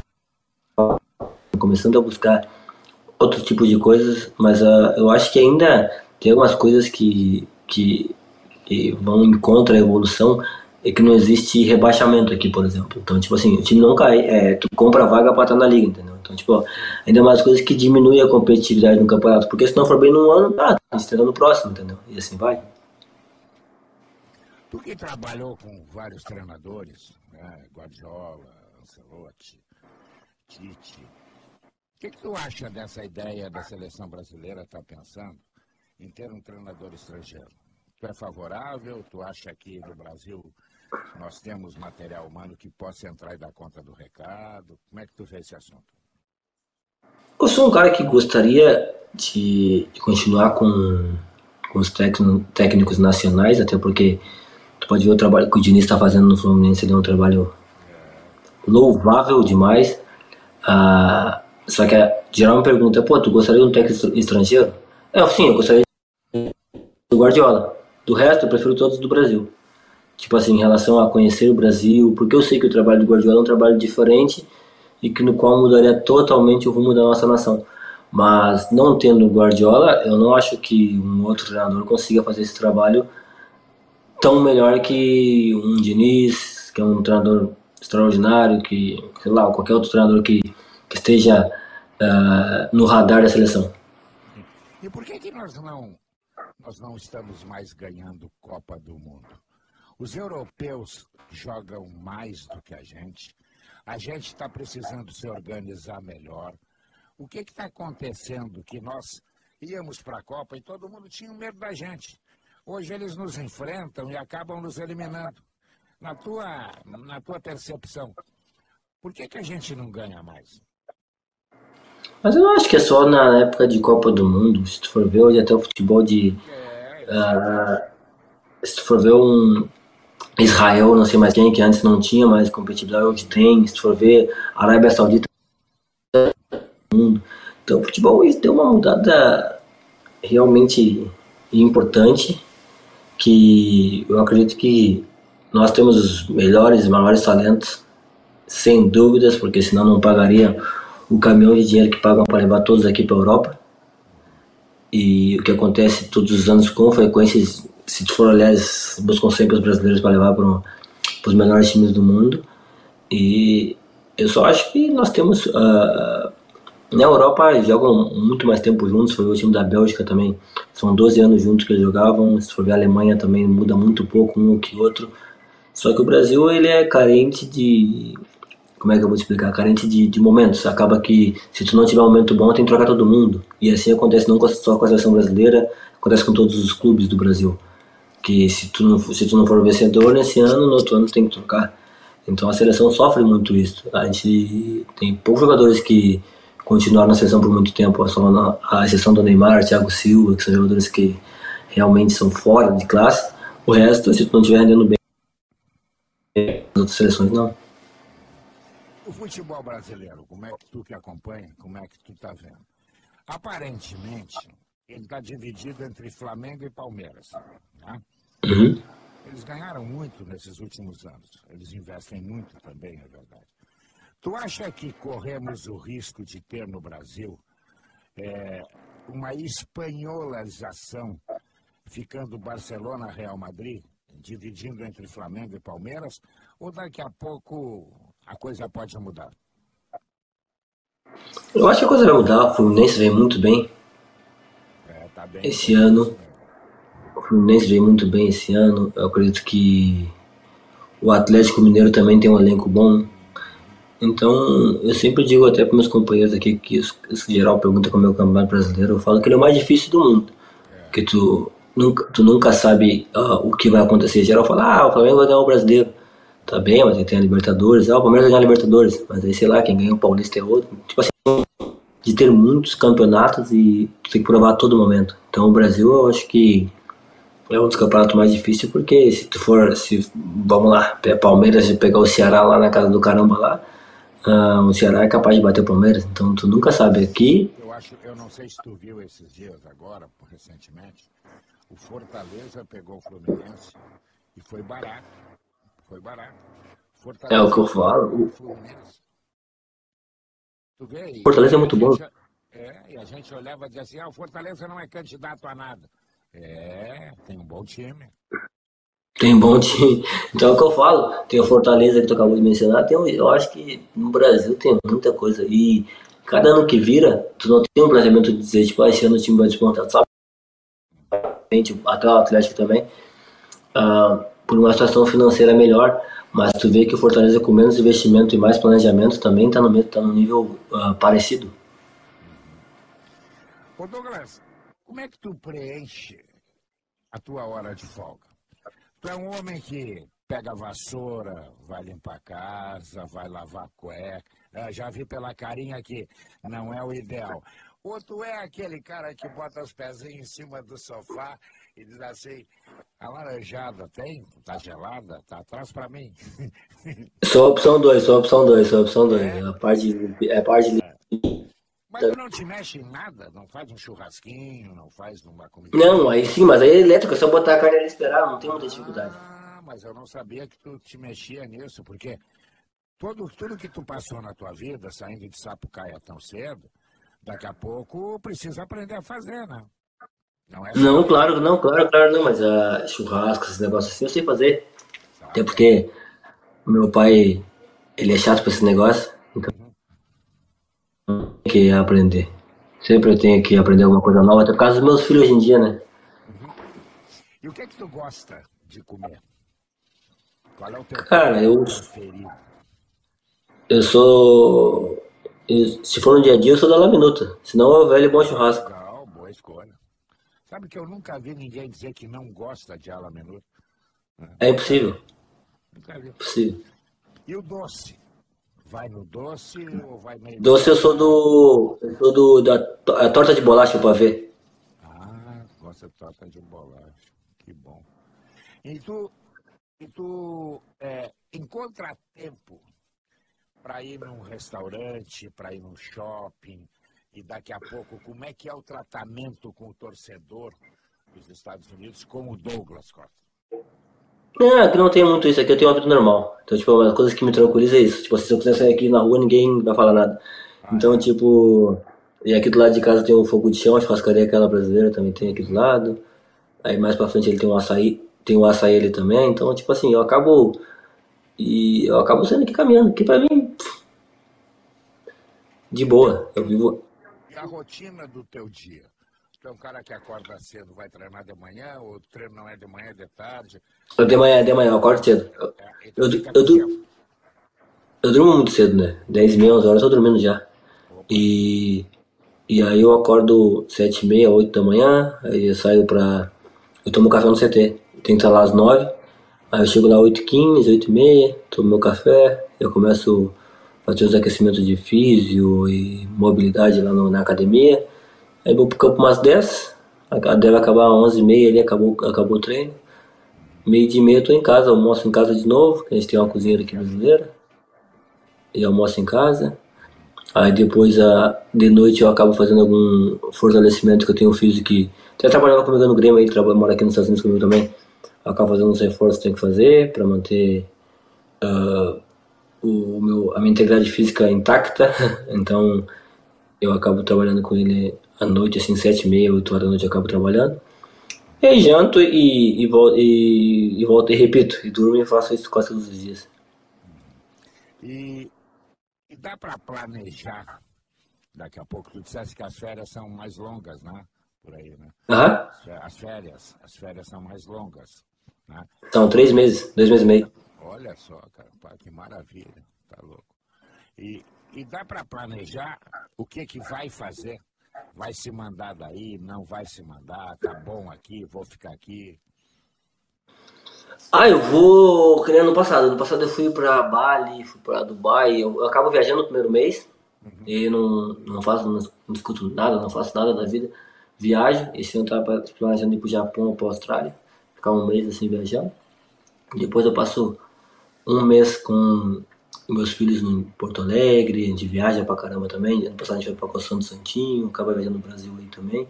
a começando a buscar outro tipo de coisas, mas uh, eu acho que ainda tem algumas coisas que, que, que vão em contra a evolução é que não existe rebaixamento aqui, por exemplo. Então, tipo assim, o time não cai, é, tu compra vaga pra estar na liga, entendeu? Então, tipo, ainda mais coisas que diminuem a competitividade no campeonato, porque se não for bem num ano, tá, estreia no próximo, entendeu? E assim vai. Tu que trabalhou com vários treinadores, né? Guardiola, Ancelotti, Tite, o que, que tu acha dessa ideia da seleção brasileira estar tá pensando em ter um treinador estrangeiro? Tu é favorável? Tu acha que no Brasil nós temos material humano que possa entrar e dar conta do recado? Como é que tu vê esse assunto? Eu sou um cara que gostaria de, de continuar com, com os técnicos nacionais, até porque tu pode ver o trabalho que o Diniz está fazendo no Fluminense, ele é um trabalho louvável demais. Ah, só que a geral me pergunta, pô, tu gostaria de um técnico estrangeiro? É, sim, eu gostaria do Guardiola. Do resto, eu prefiro todos do Brasil tipo assim, em relação a conhecer o Brasil, porque eu sei que o trabalho do Guardiola é um trabalho diferente e que no qual mudaria totalmente o rumo da nossa nação. Mas não tendo Guardiola, eu não acho que um outro treinador consiga fazer esse trabalho tão melhor que um Diniz, que é um treinador extraordinário, que, sei lá, qualquer outro treinador que, que esteja uh, no radar da seleção. E por que, que nós, não, nós não estamos mais ganhando Copa do Mundo? Os europeus jogam mais do que a gente. A gente está precisando se organizar melhor. O que está acontecendo que nós íamos para a Copa e todo mundo tinha medo da gente? Hoje eles nos enfrentam e acabam nos eliminando. Na tua, na tua percepção, por que, que a gente não ganha mais? Mas eu acho que é só na época de Copa do Mundo. Se tu for ver hoje até o futebol de. É, uh, se tu for ver um, Israel, não sei mais quem, que antes não tinha mais competitividade, hoje tem. Se for ver, Arábia Saudita. Então, o futebol deu uma mudada realmente importante, que eu acredito que nós temos os melhores, maiores talentos, sem dúvidas, porque senão não pagaria o caminhão de dinheiro que pagam para levar todos aqui para a Europa. E o que acontece todos os anos com frequência se tu for olhar, buscam sempre os brasileiros para levar para os melhores times do mundo. E eu só acho que nós temos. Uh, na Europa jogam muito mais tempo juntos, foi o time da Bélgica também. São 12 anos juntos que eles jogavam. Se for ver a Alemanha também muda muito pouco um que outro. Só que o Brasil ele é carente de. Como é que eu vou explicar? Carente de, de momentos. Acaba que se tu não tiver um momento bom, tem que trocar todo mundo. E assim acontece não só com a seleção brasileira, acontece com todos os clubes do Brasil que se tu não, se tu não for vencedor nesse ano, no outro ano tu tem que trocar. Então a seleção sofre muito isso. A gente tem poucos jogadores que continuaram na seleção por muito tempo, a exceção do Neymar, Thiago Silva, que são jogadores que realmente são fora de classe. O resto, se tu não estiver rendendo bem, as outras seleções não. O futebol brasileiro, como é que tu que acompanha, como é que tu tá vendo? Aparentemente, ele está dividido entre Flamengo e Palmeiras. Né? Uhum. Eles ganharam muito nesses últimos anos. Eles investem muito também, é verdade. Tu acha que corremos o risco de ter no Brasil é, uma espanholização, ficando Barcelona, Real Madrid, dividindo entre Flamengo e Palmeiras, ou daqui a pouco a coisa pode mudar? Eu acho que a coisa vai mudar. O Fluminense vem muito bem. É, tá bem esse ano. O Fluminense vem muito bem esse ano. Eu acredito que o Atlético Mineiro também tem um elenco bom. Então, eu sempre digo até para meus companheiros aqui que esse geral pergunta como é o campeonato brasileiro, eu falo que ele é o mais difícil do mundo. Que tu nunca, tu nunca sabe uh, o que vai acontecer. geral fala, ah, o Flamengo vai ganhar o brasileiro. Tá bem, mas ele tem a Libertadores. Ah, o Palmeiras vai ganhar a Libertadores. Mas aí, sei lá, quem ganha o Paulista é outro. Tipo assim, de ter muitos campeonatos e tu tem que provar a todo momento. Então, o Brasil, eu acho que é um dos campeonatos mais difíceis, porque se tu for, se, vamos lá, Palmeiras e pegar o Ceará lá na casa do caramba lá, uh, o Ceará é capaz de bater o Palmeiras, então tu nunca sabe. Aqui. Eu acho, eu não sei se tu viu esses dias agora, recentemente, o Fortaleza pegou o Fluminense e foi barato. Foi barato. Fortaleza é o que eu falo. O Fortaleza é muito bom. É, e a gente olhava e dizia assim, ah, o Fortaleza não é candidato a nada. É, tem um bom time. Tem um bom time. Então é o que eu falo. Tem o Fortaleza que tu acabou de mencionar. Tem, eu acho que no Brasil tem muita coisa. E cada ano que vira, tu não tem um planejamento de dizer, tipo, ah, esse ano o time vai despontar. Sabe? Até o Atlético também. Uh, por uma situação financeira melhor. Mas tu vê que o Fortaleza com menos investimento e mais planejamento também está no, tá no nível uh, parecido. Ô Douglas, como é que tu preenche a tua hora de folga? Tu é um homem que pega a vassoura, vai limpar a casa, vai lavar a cueca. Eu já vi pela carinha que não é o ideal. Ou tu é aquele cara que bota os pezinhos em cima do sofá e diz assim, a laranjada tem? Tá gelada? Tá atrás para mim. A opção 2, sou a opção 2, sou a opção 2. É. A parte é a parte de mas não te mexe em nada? Não faz um churrasquinho, não faz uma comida? Não, aí sim, mas aí é elétrico, é só botar a carne ali e esperar, não tem muita dificuldade. Ah, mas eu não sabia que tu te mexia nisso, porque todo, tudo que tu passou na tua vida, saindo de Sapucaia tão cedo, daqui a pouco precisa aprender a fazer, né? Não, é não claro, não, claro, claro, não, mas uh, churrasco, esses negócios assim, eu sei fazer. Tá. Até porque meu pai, ele é chato pra esse negócio, que aprender. Sempre eu tenho que aprender alguma coisa nova, até por causa dos meus filhos hoje em dia, né? Uhum. E o que é que tu gosta de comer? Qual é o teu Cara, eu. Preferido? Eu sou. Eu, se for no dia a dia, eu sou da laminuta. Senão é o velho bom churrasco. Legal, boa escolha. Sabe que eu nunca vi ninguém dizer que não gosta de ala. É impossível. Nunca vi. Impossível. E o doce? Vai no doce ou vai meio. Doce eu sou do. Eu sou do. da a torta de bolacha para ver. Ah, gosta de torta de bolacha. Que bom. E tu, e tu é, encontra tempo para ir num restaurante, para ir num shopping, e daqui a pouco, como é que é o tratamento com o torcedor dos Estados Unidos com o Douglas Costa? Não, aqui não tem muito isso, aqui eu tenho uma vida normal. Então, tipo, uma coisa que me tranquiliza é isso. Tipo, se eu quiser sair aqui na rua, ninguém vai falar nada. Ah, então, é. tipo, e aqui do lado de casa tem o fogo de chão, a churrascaria aquela brasileira também tem aqui do lado. Aí mais pra frente ele tem um açaí, tem um açaí ali também. Então, tipo assim, eu acabo. E eu acabo saindo aqui caminhando, que pra mim. De boa, eu vivo. E a rotina do teu dia? Tu é um cara que acorda cedo, vai treinar de manhã, ou o treino não é de manhã, é de tarde? Eu de manhã, de manhã, eu acordo cedo. Eu, é, eu, eu, eu, eu durmo muito cedo, né? 10 e meia, 11 horas eu tô dormindo já. E, e aí eu acordo 7 e meia, 8 da manhã, aí eu saio pra... Eu tomo café no CT, tem que estar lá às 9, aí eu chego lá 8 h 15, 8 e meia, tomo meu café, eu começo a fazer os aquecimentos de físio e mobilidade lá no, na academia. Aí vou pro campo umas 10, deve acabar 11 e meia ali, acabou, acabou o treino. Meio de meia eu tô em casa, almoço em casa de novo, que a gente tem uma cozinheira aqui brasileira. E almoço em casa. Aí depois, a, de noite, eu acabo fazendo algum fortalecimento que eu tenho físico que... Até trabalhava comigo no Grêmio, ele trabalha, mora aqui nos Estados Unidos comigo também. Acabo fazendo uns reforços que tenho que fazer para manter uh, o meu, a minha integridade física intacta. então, eu acabo trabalhando com ele à noite, assim, sete e meia, oito horas da noite eu acabo trabalhando. E aí janto e, e, volto, e, e volto e repito, e durmo e faço isso quase todos os dias. E, e dá para planejar, daqui a pouco, tu disseste que as férias são mais longas, né? Por aí, né? Aham. As férias, as férias são mais longas, né? São três meses, dois meses e meio. Olha só, cara, pá, que maravilha, tá louco. E, e dá para planejar o que que vai fazer? Vai se mandar daí, não vai se mandar, tá bom aqui, vou ficar aqui. Ah, eu vou, que nem ano passado. No passado eu fui pra Bali, fui pra Dubai. Eu, eu acabo viajando no primeiro mês. E não, não faço, não, não escuto nada, não faço nada da vida. Viajo. Esse ano eu tava planejando ir pro Japão ou pra Austrália. Ficar um mês assim viajando. Depois eu passo um mês com meus filhos em Porto Alegre. A gente viaja pra caramba também. Ano passado a gente foi pra Coção do Santinho. Acaba viajando no Brasil aí também.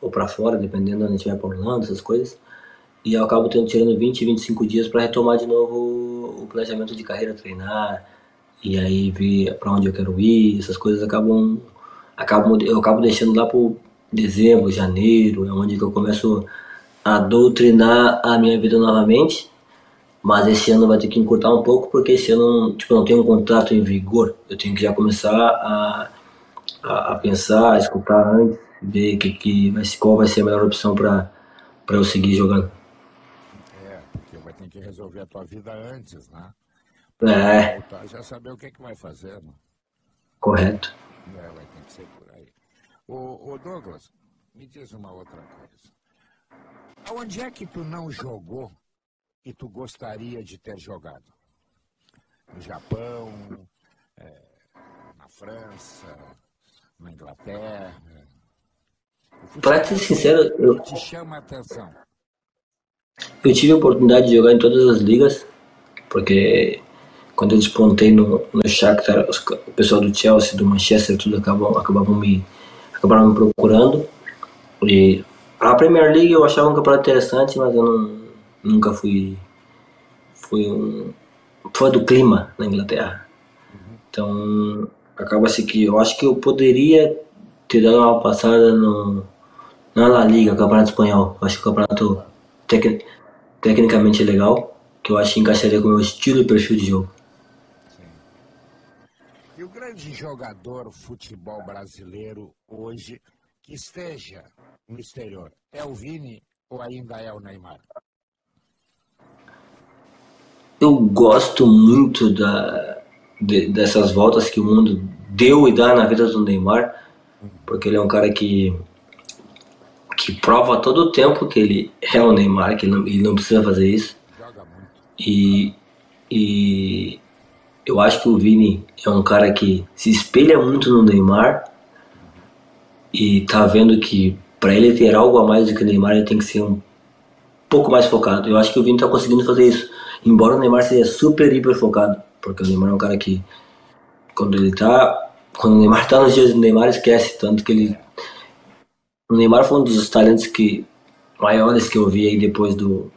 Ou pra fora, dependendo de onde a gente vai pra Orlando, essas coisas. E eu acabo tendo, tirando 20, 25 dias para retomar de novo o planejamento de carreira, treinar, e aí ver para onde eu quero ir, essas coisas acabam, acabam eu acabo deixando lá por dezembro, janeiro, é onde que eu começo a doutrinar a minha vida novamente. Mas esse ano vai ter que encurtar um pouco, porque esse ano tipo, eu não tenho um contrato em vigor. Eu tenho que já começar a, a, a pensar, a escutar antes, ver que, que vai, qual vai ser a melhor opção para eu seguir jogando. É, porque vai ter que resolver a tua vida antes, né? É, Voltar, já saber o que, que vai fazer, né? correto. É, vai ter que ser por aí. Ô, ô Douglas, me diz uma outra coisa. Aonde é que tu não jogou e tu gostaria de ter jogado? No Japão, é, na França, na Inglaterra? O Pra ser sincero, eu, que te chama a atenção? Eu tive a oportunidade de jogar em todas as ligas, porque quando eu despontei no, no Shakhtar, os o pessoal do Chelsea, do Manchester, tudo acabam, acabavam me, acabaram me procurando. E a Premier League eu achava um campeonato interessante, mas eu não, nunca fui, fui um fã do clima na Inglaterra. Então, acaba-se que eu acho que eu poderia ter dado uma passada no, na La Liga, Campeonato Espanhol. Eu acho que o campeonato tec- tecnicamente legal, que eu acho que encaixaria com o meu estilo e perfil de jogo. E o grande jogador futebol brasileiro hoje que esteja no exterior é o Vini ou ainda é o Neymar? Eu gosto muito da, de- dessas voltas que o mundo deu e dá na vida do Neymar, porque ele é um cara que, que prova todo o tempo que ele é o Neymar, que ele não, ele não precisa fazer isso. E, e eu acho que o Vini é um cara que se espelha muito no Neymar e tá vendo que para ele ter algo a mais do que o Neymar ele tem que ser um pouco mais focado. Eu acho que o Vini tá conseguindo fazer isso, embora o Neymar seja super hiper focado, porque o Neymar é um cara que quando ele tá quando o Neymar tá nos dias do Neymar esquece tanto que ele o Neymar foi um dos talentos que maiores que eu vi aí depois do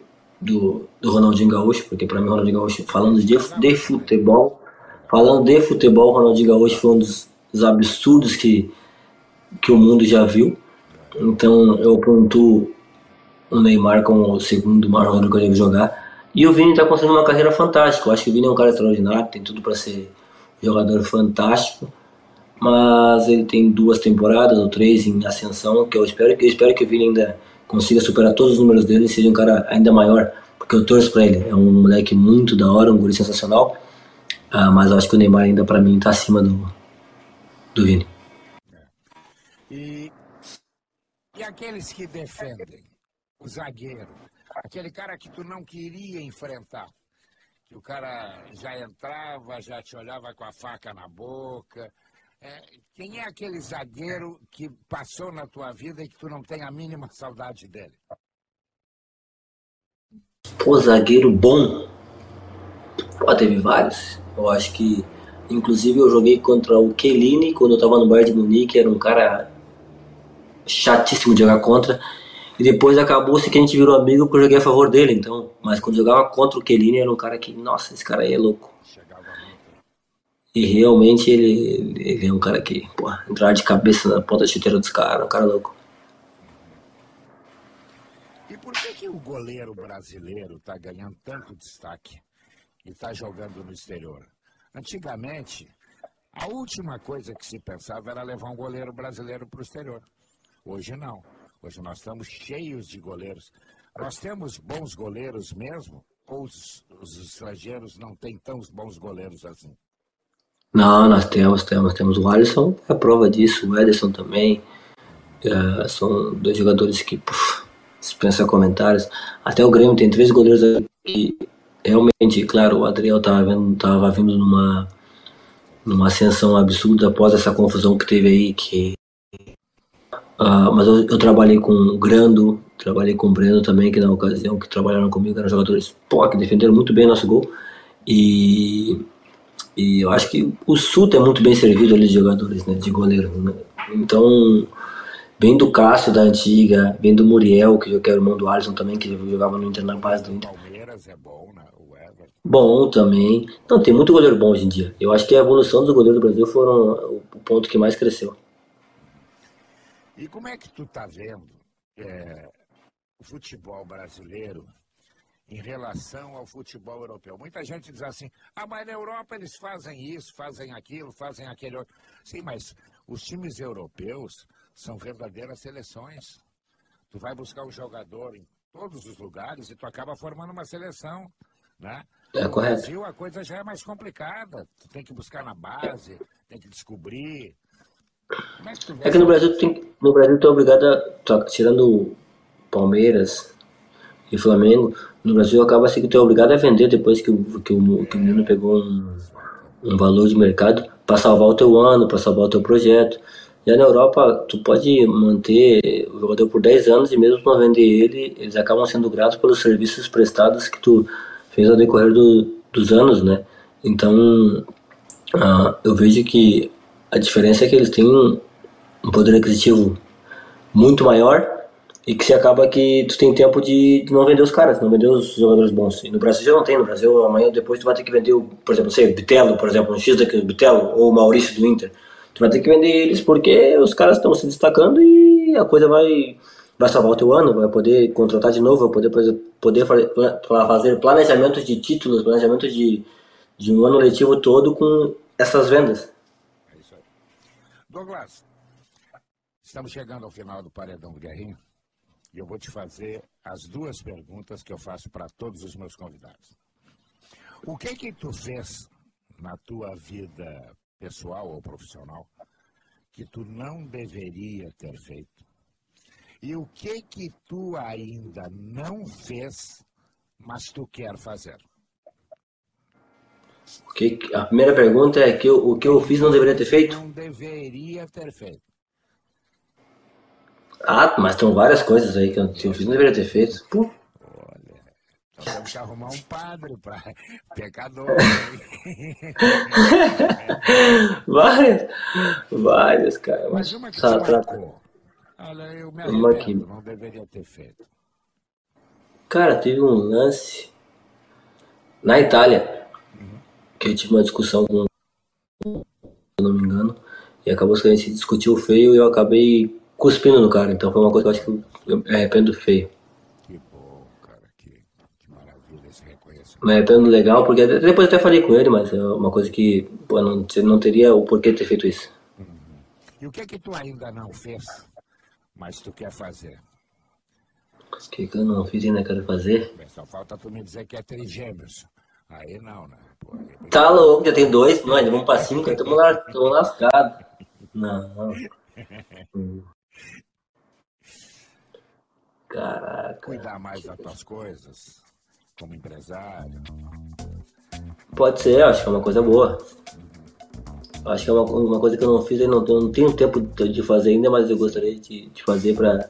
do, do Ronaldinho Gaúcho, porque para mim o Ronaldinho Gaúcho, falando de, de futebol, falando de futebol, o Ronaldinho Gaúcho foi um dos, dos absurdos que, que o mundo já viu. Então eu pontuo o Neymar como o segundo maior jogador que eu devo jogar. E o Vini está construindo uma carreira fantástica. Eu acho que o Vini é um cara extraordinário, tem tudo para ser um jogador fantástico. Mas ele tem duas temporadas ou três em ascensão, que eu espero que eu espero que o Vini ainda consiga superar todos os números dele e seja um cara ainda maior, porque eu torço para ele. É um moleque muito da hora, um guri sensacional. Ah, mas eu acho que o Neymar ainda para mim está acima do, do Vini. E, e aqueles que defendem, o zagueiro, aquele cara que tu não queria enfrentar, que o cara já entrava, já te olhava com a faca na boca. É, quem é aquele zagueiro que passou na tua vida e que tu não tem a mínima saudade dele? Pô, zagueiro bom. Pô, teve vários. Eu acho que, inclusive, eu joguei contra o Kelini quando eu tava no Bayern de Munique. Era um cara chatíssimo de jogar contra. E depois acabou-se que a gente virou amigo porque eu joguei a favor dele. Então, mas quando jogava contra o Kelini, era um cara que, nossa, esse cara aí é louco. E realmente ele, ele é um cara que, pô, entrar de cabeça na ponta chuteira dos caras, um cara louco. E por que, que o goleiro brasileiro está ganhando tanto destaque e está jogando no exterior? Antigamente, a última coisa que se pensava era levar um goleiro brasileiro para o exterior. Hoje não. Hoje nós estamos cheios de goleiros. Nós temos bons goleiros mesmo? Ou os, os estrangeiros não têm tão bons goleiros assim? Não, nós temos, temos, temos o Alisson, é a prova disso, o Ederson também. Uh, são dois jogadores que puf, dispensa comentários. Até o Grêmio tem três goleiros que realmente, claro, o Adriel estava vendo, tava vindo numa, numa ascensão absurda após essa confusão que teve aí, que Uh, mas eu, eu, trabalhei com o Grando, trabalhei com o Breno também, que na ocasião que trabalharam comigo eram jogadores pô, que defenderam muito bem nosso gol. E, e eu acho que o Sul é muito bem servido ali de jogadores, né, de goleiro. Né? Então, vem do Cássio da antiga, vem do Muriel, que eu é o irmão do Alisson também, que jogava no Inter na base do Inter. Palmeiras é bom, né? Bom também. Não, tem muito goleiro bom hoje em dia. Eu acho que a evolução dos goleiros do Brasil foram o ponto que mais cresceu. E como é que tu tá vendo é, o futebol brasileiro em relação ao futebol europeu? Muita gente diz assim, ah, mas na Europa eles fazem isso, fazem aquilo, fazem aquele outro. Sim, mas os times europeus são verdadeiras seleções. Tu vai buscar um jogador em todos os lugares e tu acaba formando uma seleção, né? É no. Brasil a coisa já é mais complicada. Tu tem que buscar na base, tem que descobrir, é que no Brasil tem, no Brasil tu é obrigado a, tirando Palmeiras e Flamengo, no Brasil acaba assim que tu é obrigado a vender depois que o, que o, que o menino pegou um, um valor de mercado para salvar o teu ano, para salvar o teu projeto. Já na Europa, tu pode manter o jogador por 10 anos e mesmo não vender ele, eles acabam sendo gratos pelos serviços prestados que tu fez ao decorrer do, dos anos, né? Então, uh, eu vejo que a diferença é que eles têm um, poder aquisitivo muito maior e que se acaba que tu tem tempo de, não vender os caras, não vender os jogadores bons. E no Brasil já não tem, no Brasil amanhã depois tu vai ter que vender, por exemplo, sei, Bitelo, por exemplo, um X daqui, Bitelo ou o Maurício do Inter. Tu vai ter que vender eles porque os caras estão se destacando e a coisa vai vai salvar o teu ano, vai poder contratar de novo, vai poder, poder fazer planejamentos de títulos, planejamentos de, de um ano letivo todo com essas vendas. Douglas, estamos chegando ao final do Paredão do Guerrinho e eu vou te fazer as duas perguntas que eu faço para todos os meus convidados. O que que tu fez na tua vida pessoal ou profissional que tu não deveria ter feito? E o que que tu ainda não fez, mas tu quer fazer? O que, a primeira pergunta é que eu, o que eu fiz não deveria ter feito? Não deveria ter feito. Ah, mas tem várias coisas aí que eu, que eu fiz não deveria ter feito. Pô. Olha, então temos que arrumar um padre para pecador. várias, várias, cara. Mas uma que tá, tá. Olha, eu me arrependo, não deveria ter feito. Cara, teve um lance na Itália que eu tive uma discussão com, se não me engano, e acabou que a gente discutiu feio e eu acabei cuspindo no cara. Então foi uma coisa que eu acho que eu me arrependo feio. Que bom, cara, que, que maravilha esse reconhecimento. Me arrependo legal, porque depois até falei com ele, mas é uma coisa que pô, não, não teria o porquê ter feito isso. Uhum. E o que é que tu ainda não fez, mas tu quer fazer? O que, que eu não fiz e ainda quero fazer? Só falta tu me dizer que é trigêmeos. Aí não, né? Tá louco, já tem dois, não, ainda vamos pra cinco, estamos lascados. Não. Caraca. Cuidar mais das tuas coisas, como empresário. Pode ser, acho que é uma coisa boa. Acho que é uma, uma coisa que eu não fiz e não, não tenho tempo de fazer ainda, mas eu gostaria de, de fazer pra.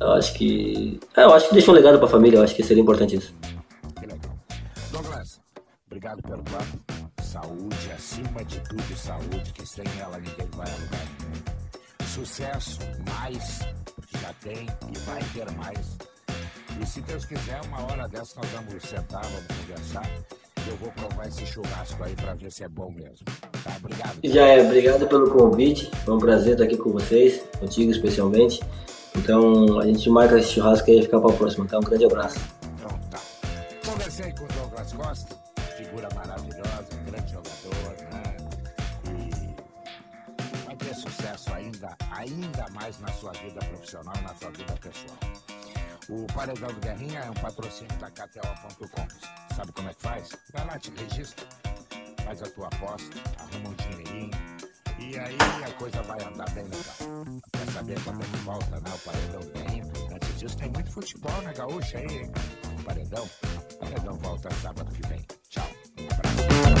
Eu acho que. É, eu acho que deixa um legado pra família, eu acho que seria importante isso. Obrigado pelo papo. Saúde, acima de tudo, saúde, que sem ela ninguém vai a lugar nenhum. Sucesso, mais, já tem e vai ter mais. E se Deus quiser, uma hora dessa nós vamos sentar, vamos conversar Eu vou provar esse churrasco aí pra ver se é bom mesmo. Tá, obrigado. Já é, obrigado pelo convite. Foi um prazer estar aqui com vocês, contigo especialmente. Então a gente marca esse churrasco aí e fica pra próxima. Então um grande abraço. Então tá. Conversei com o Douglas Costa, figura maravilhosa, um grande jogador, né? E vai ter sucesso ainda, ainda mais na sua vida profissional na sua vida pessoal. O Paredão do Guerrinha é um patrocínio da KTO.com. Sabe como é que faz? Vai lá, te registra, faz a tua aposta, arruma um dinheirinho. E aí a coisa vai andar bem legal. Quer saber quando é que volta, né? O Paredão do Guerrinha. Antes disso, tem muito futebol na gaúcha aí, hein? Paredão. Paredão volta sábado que vem. Bye.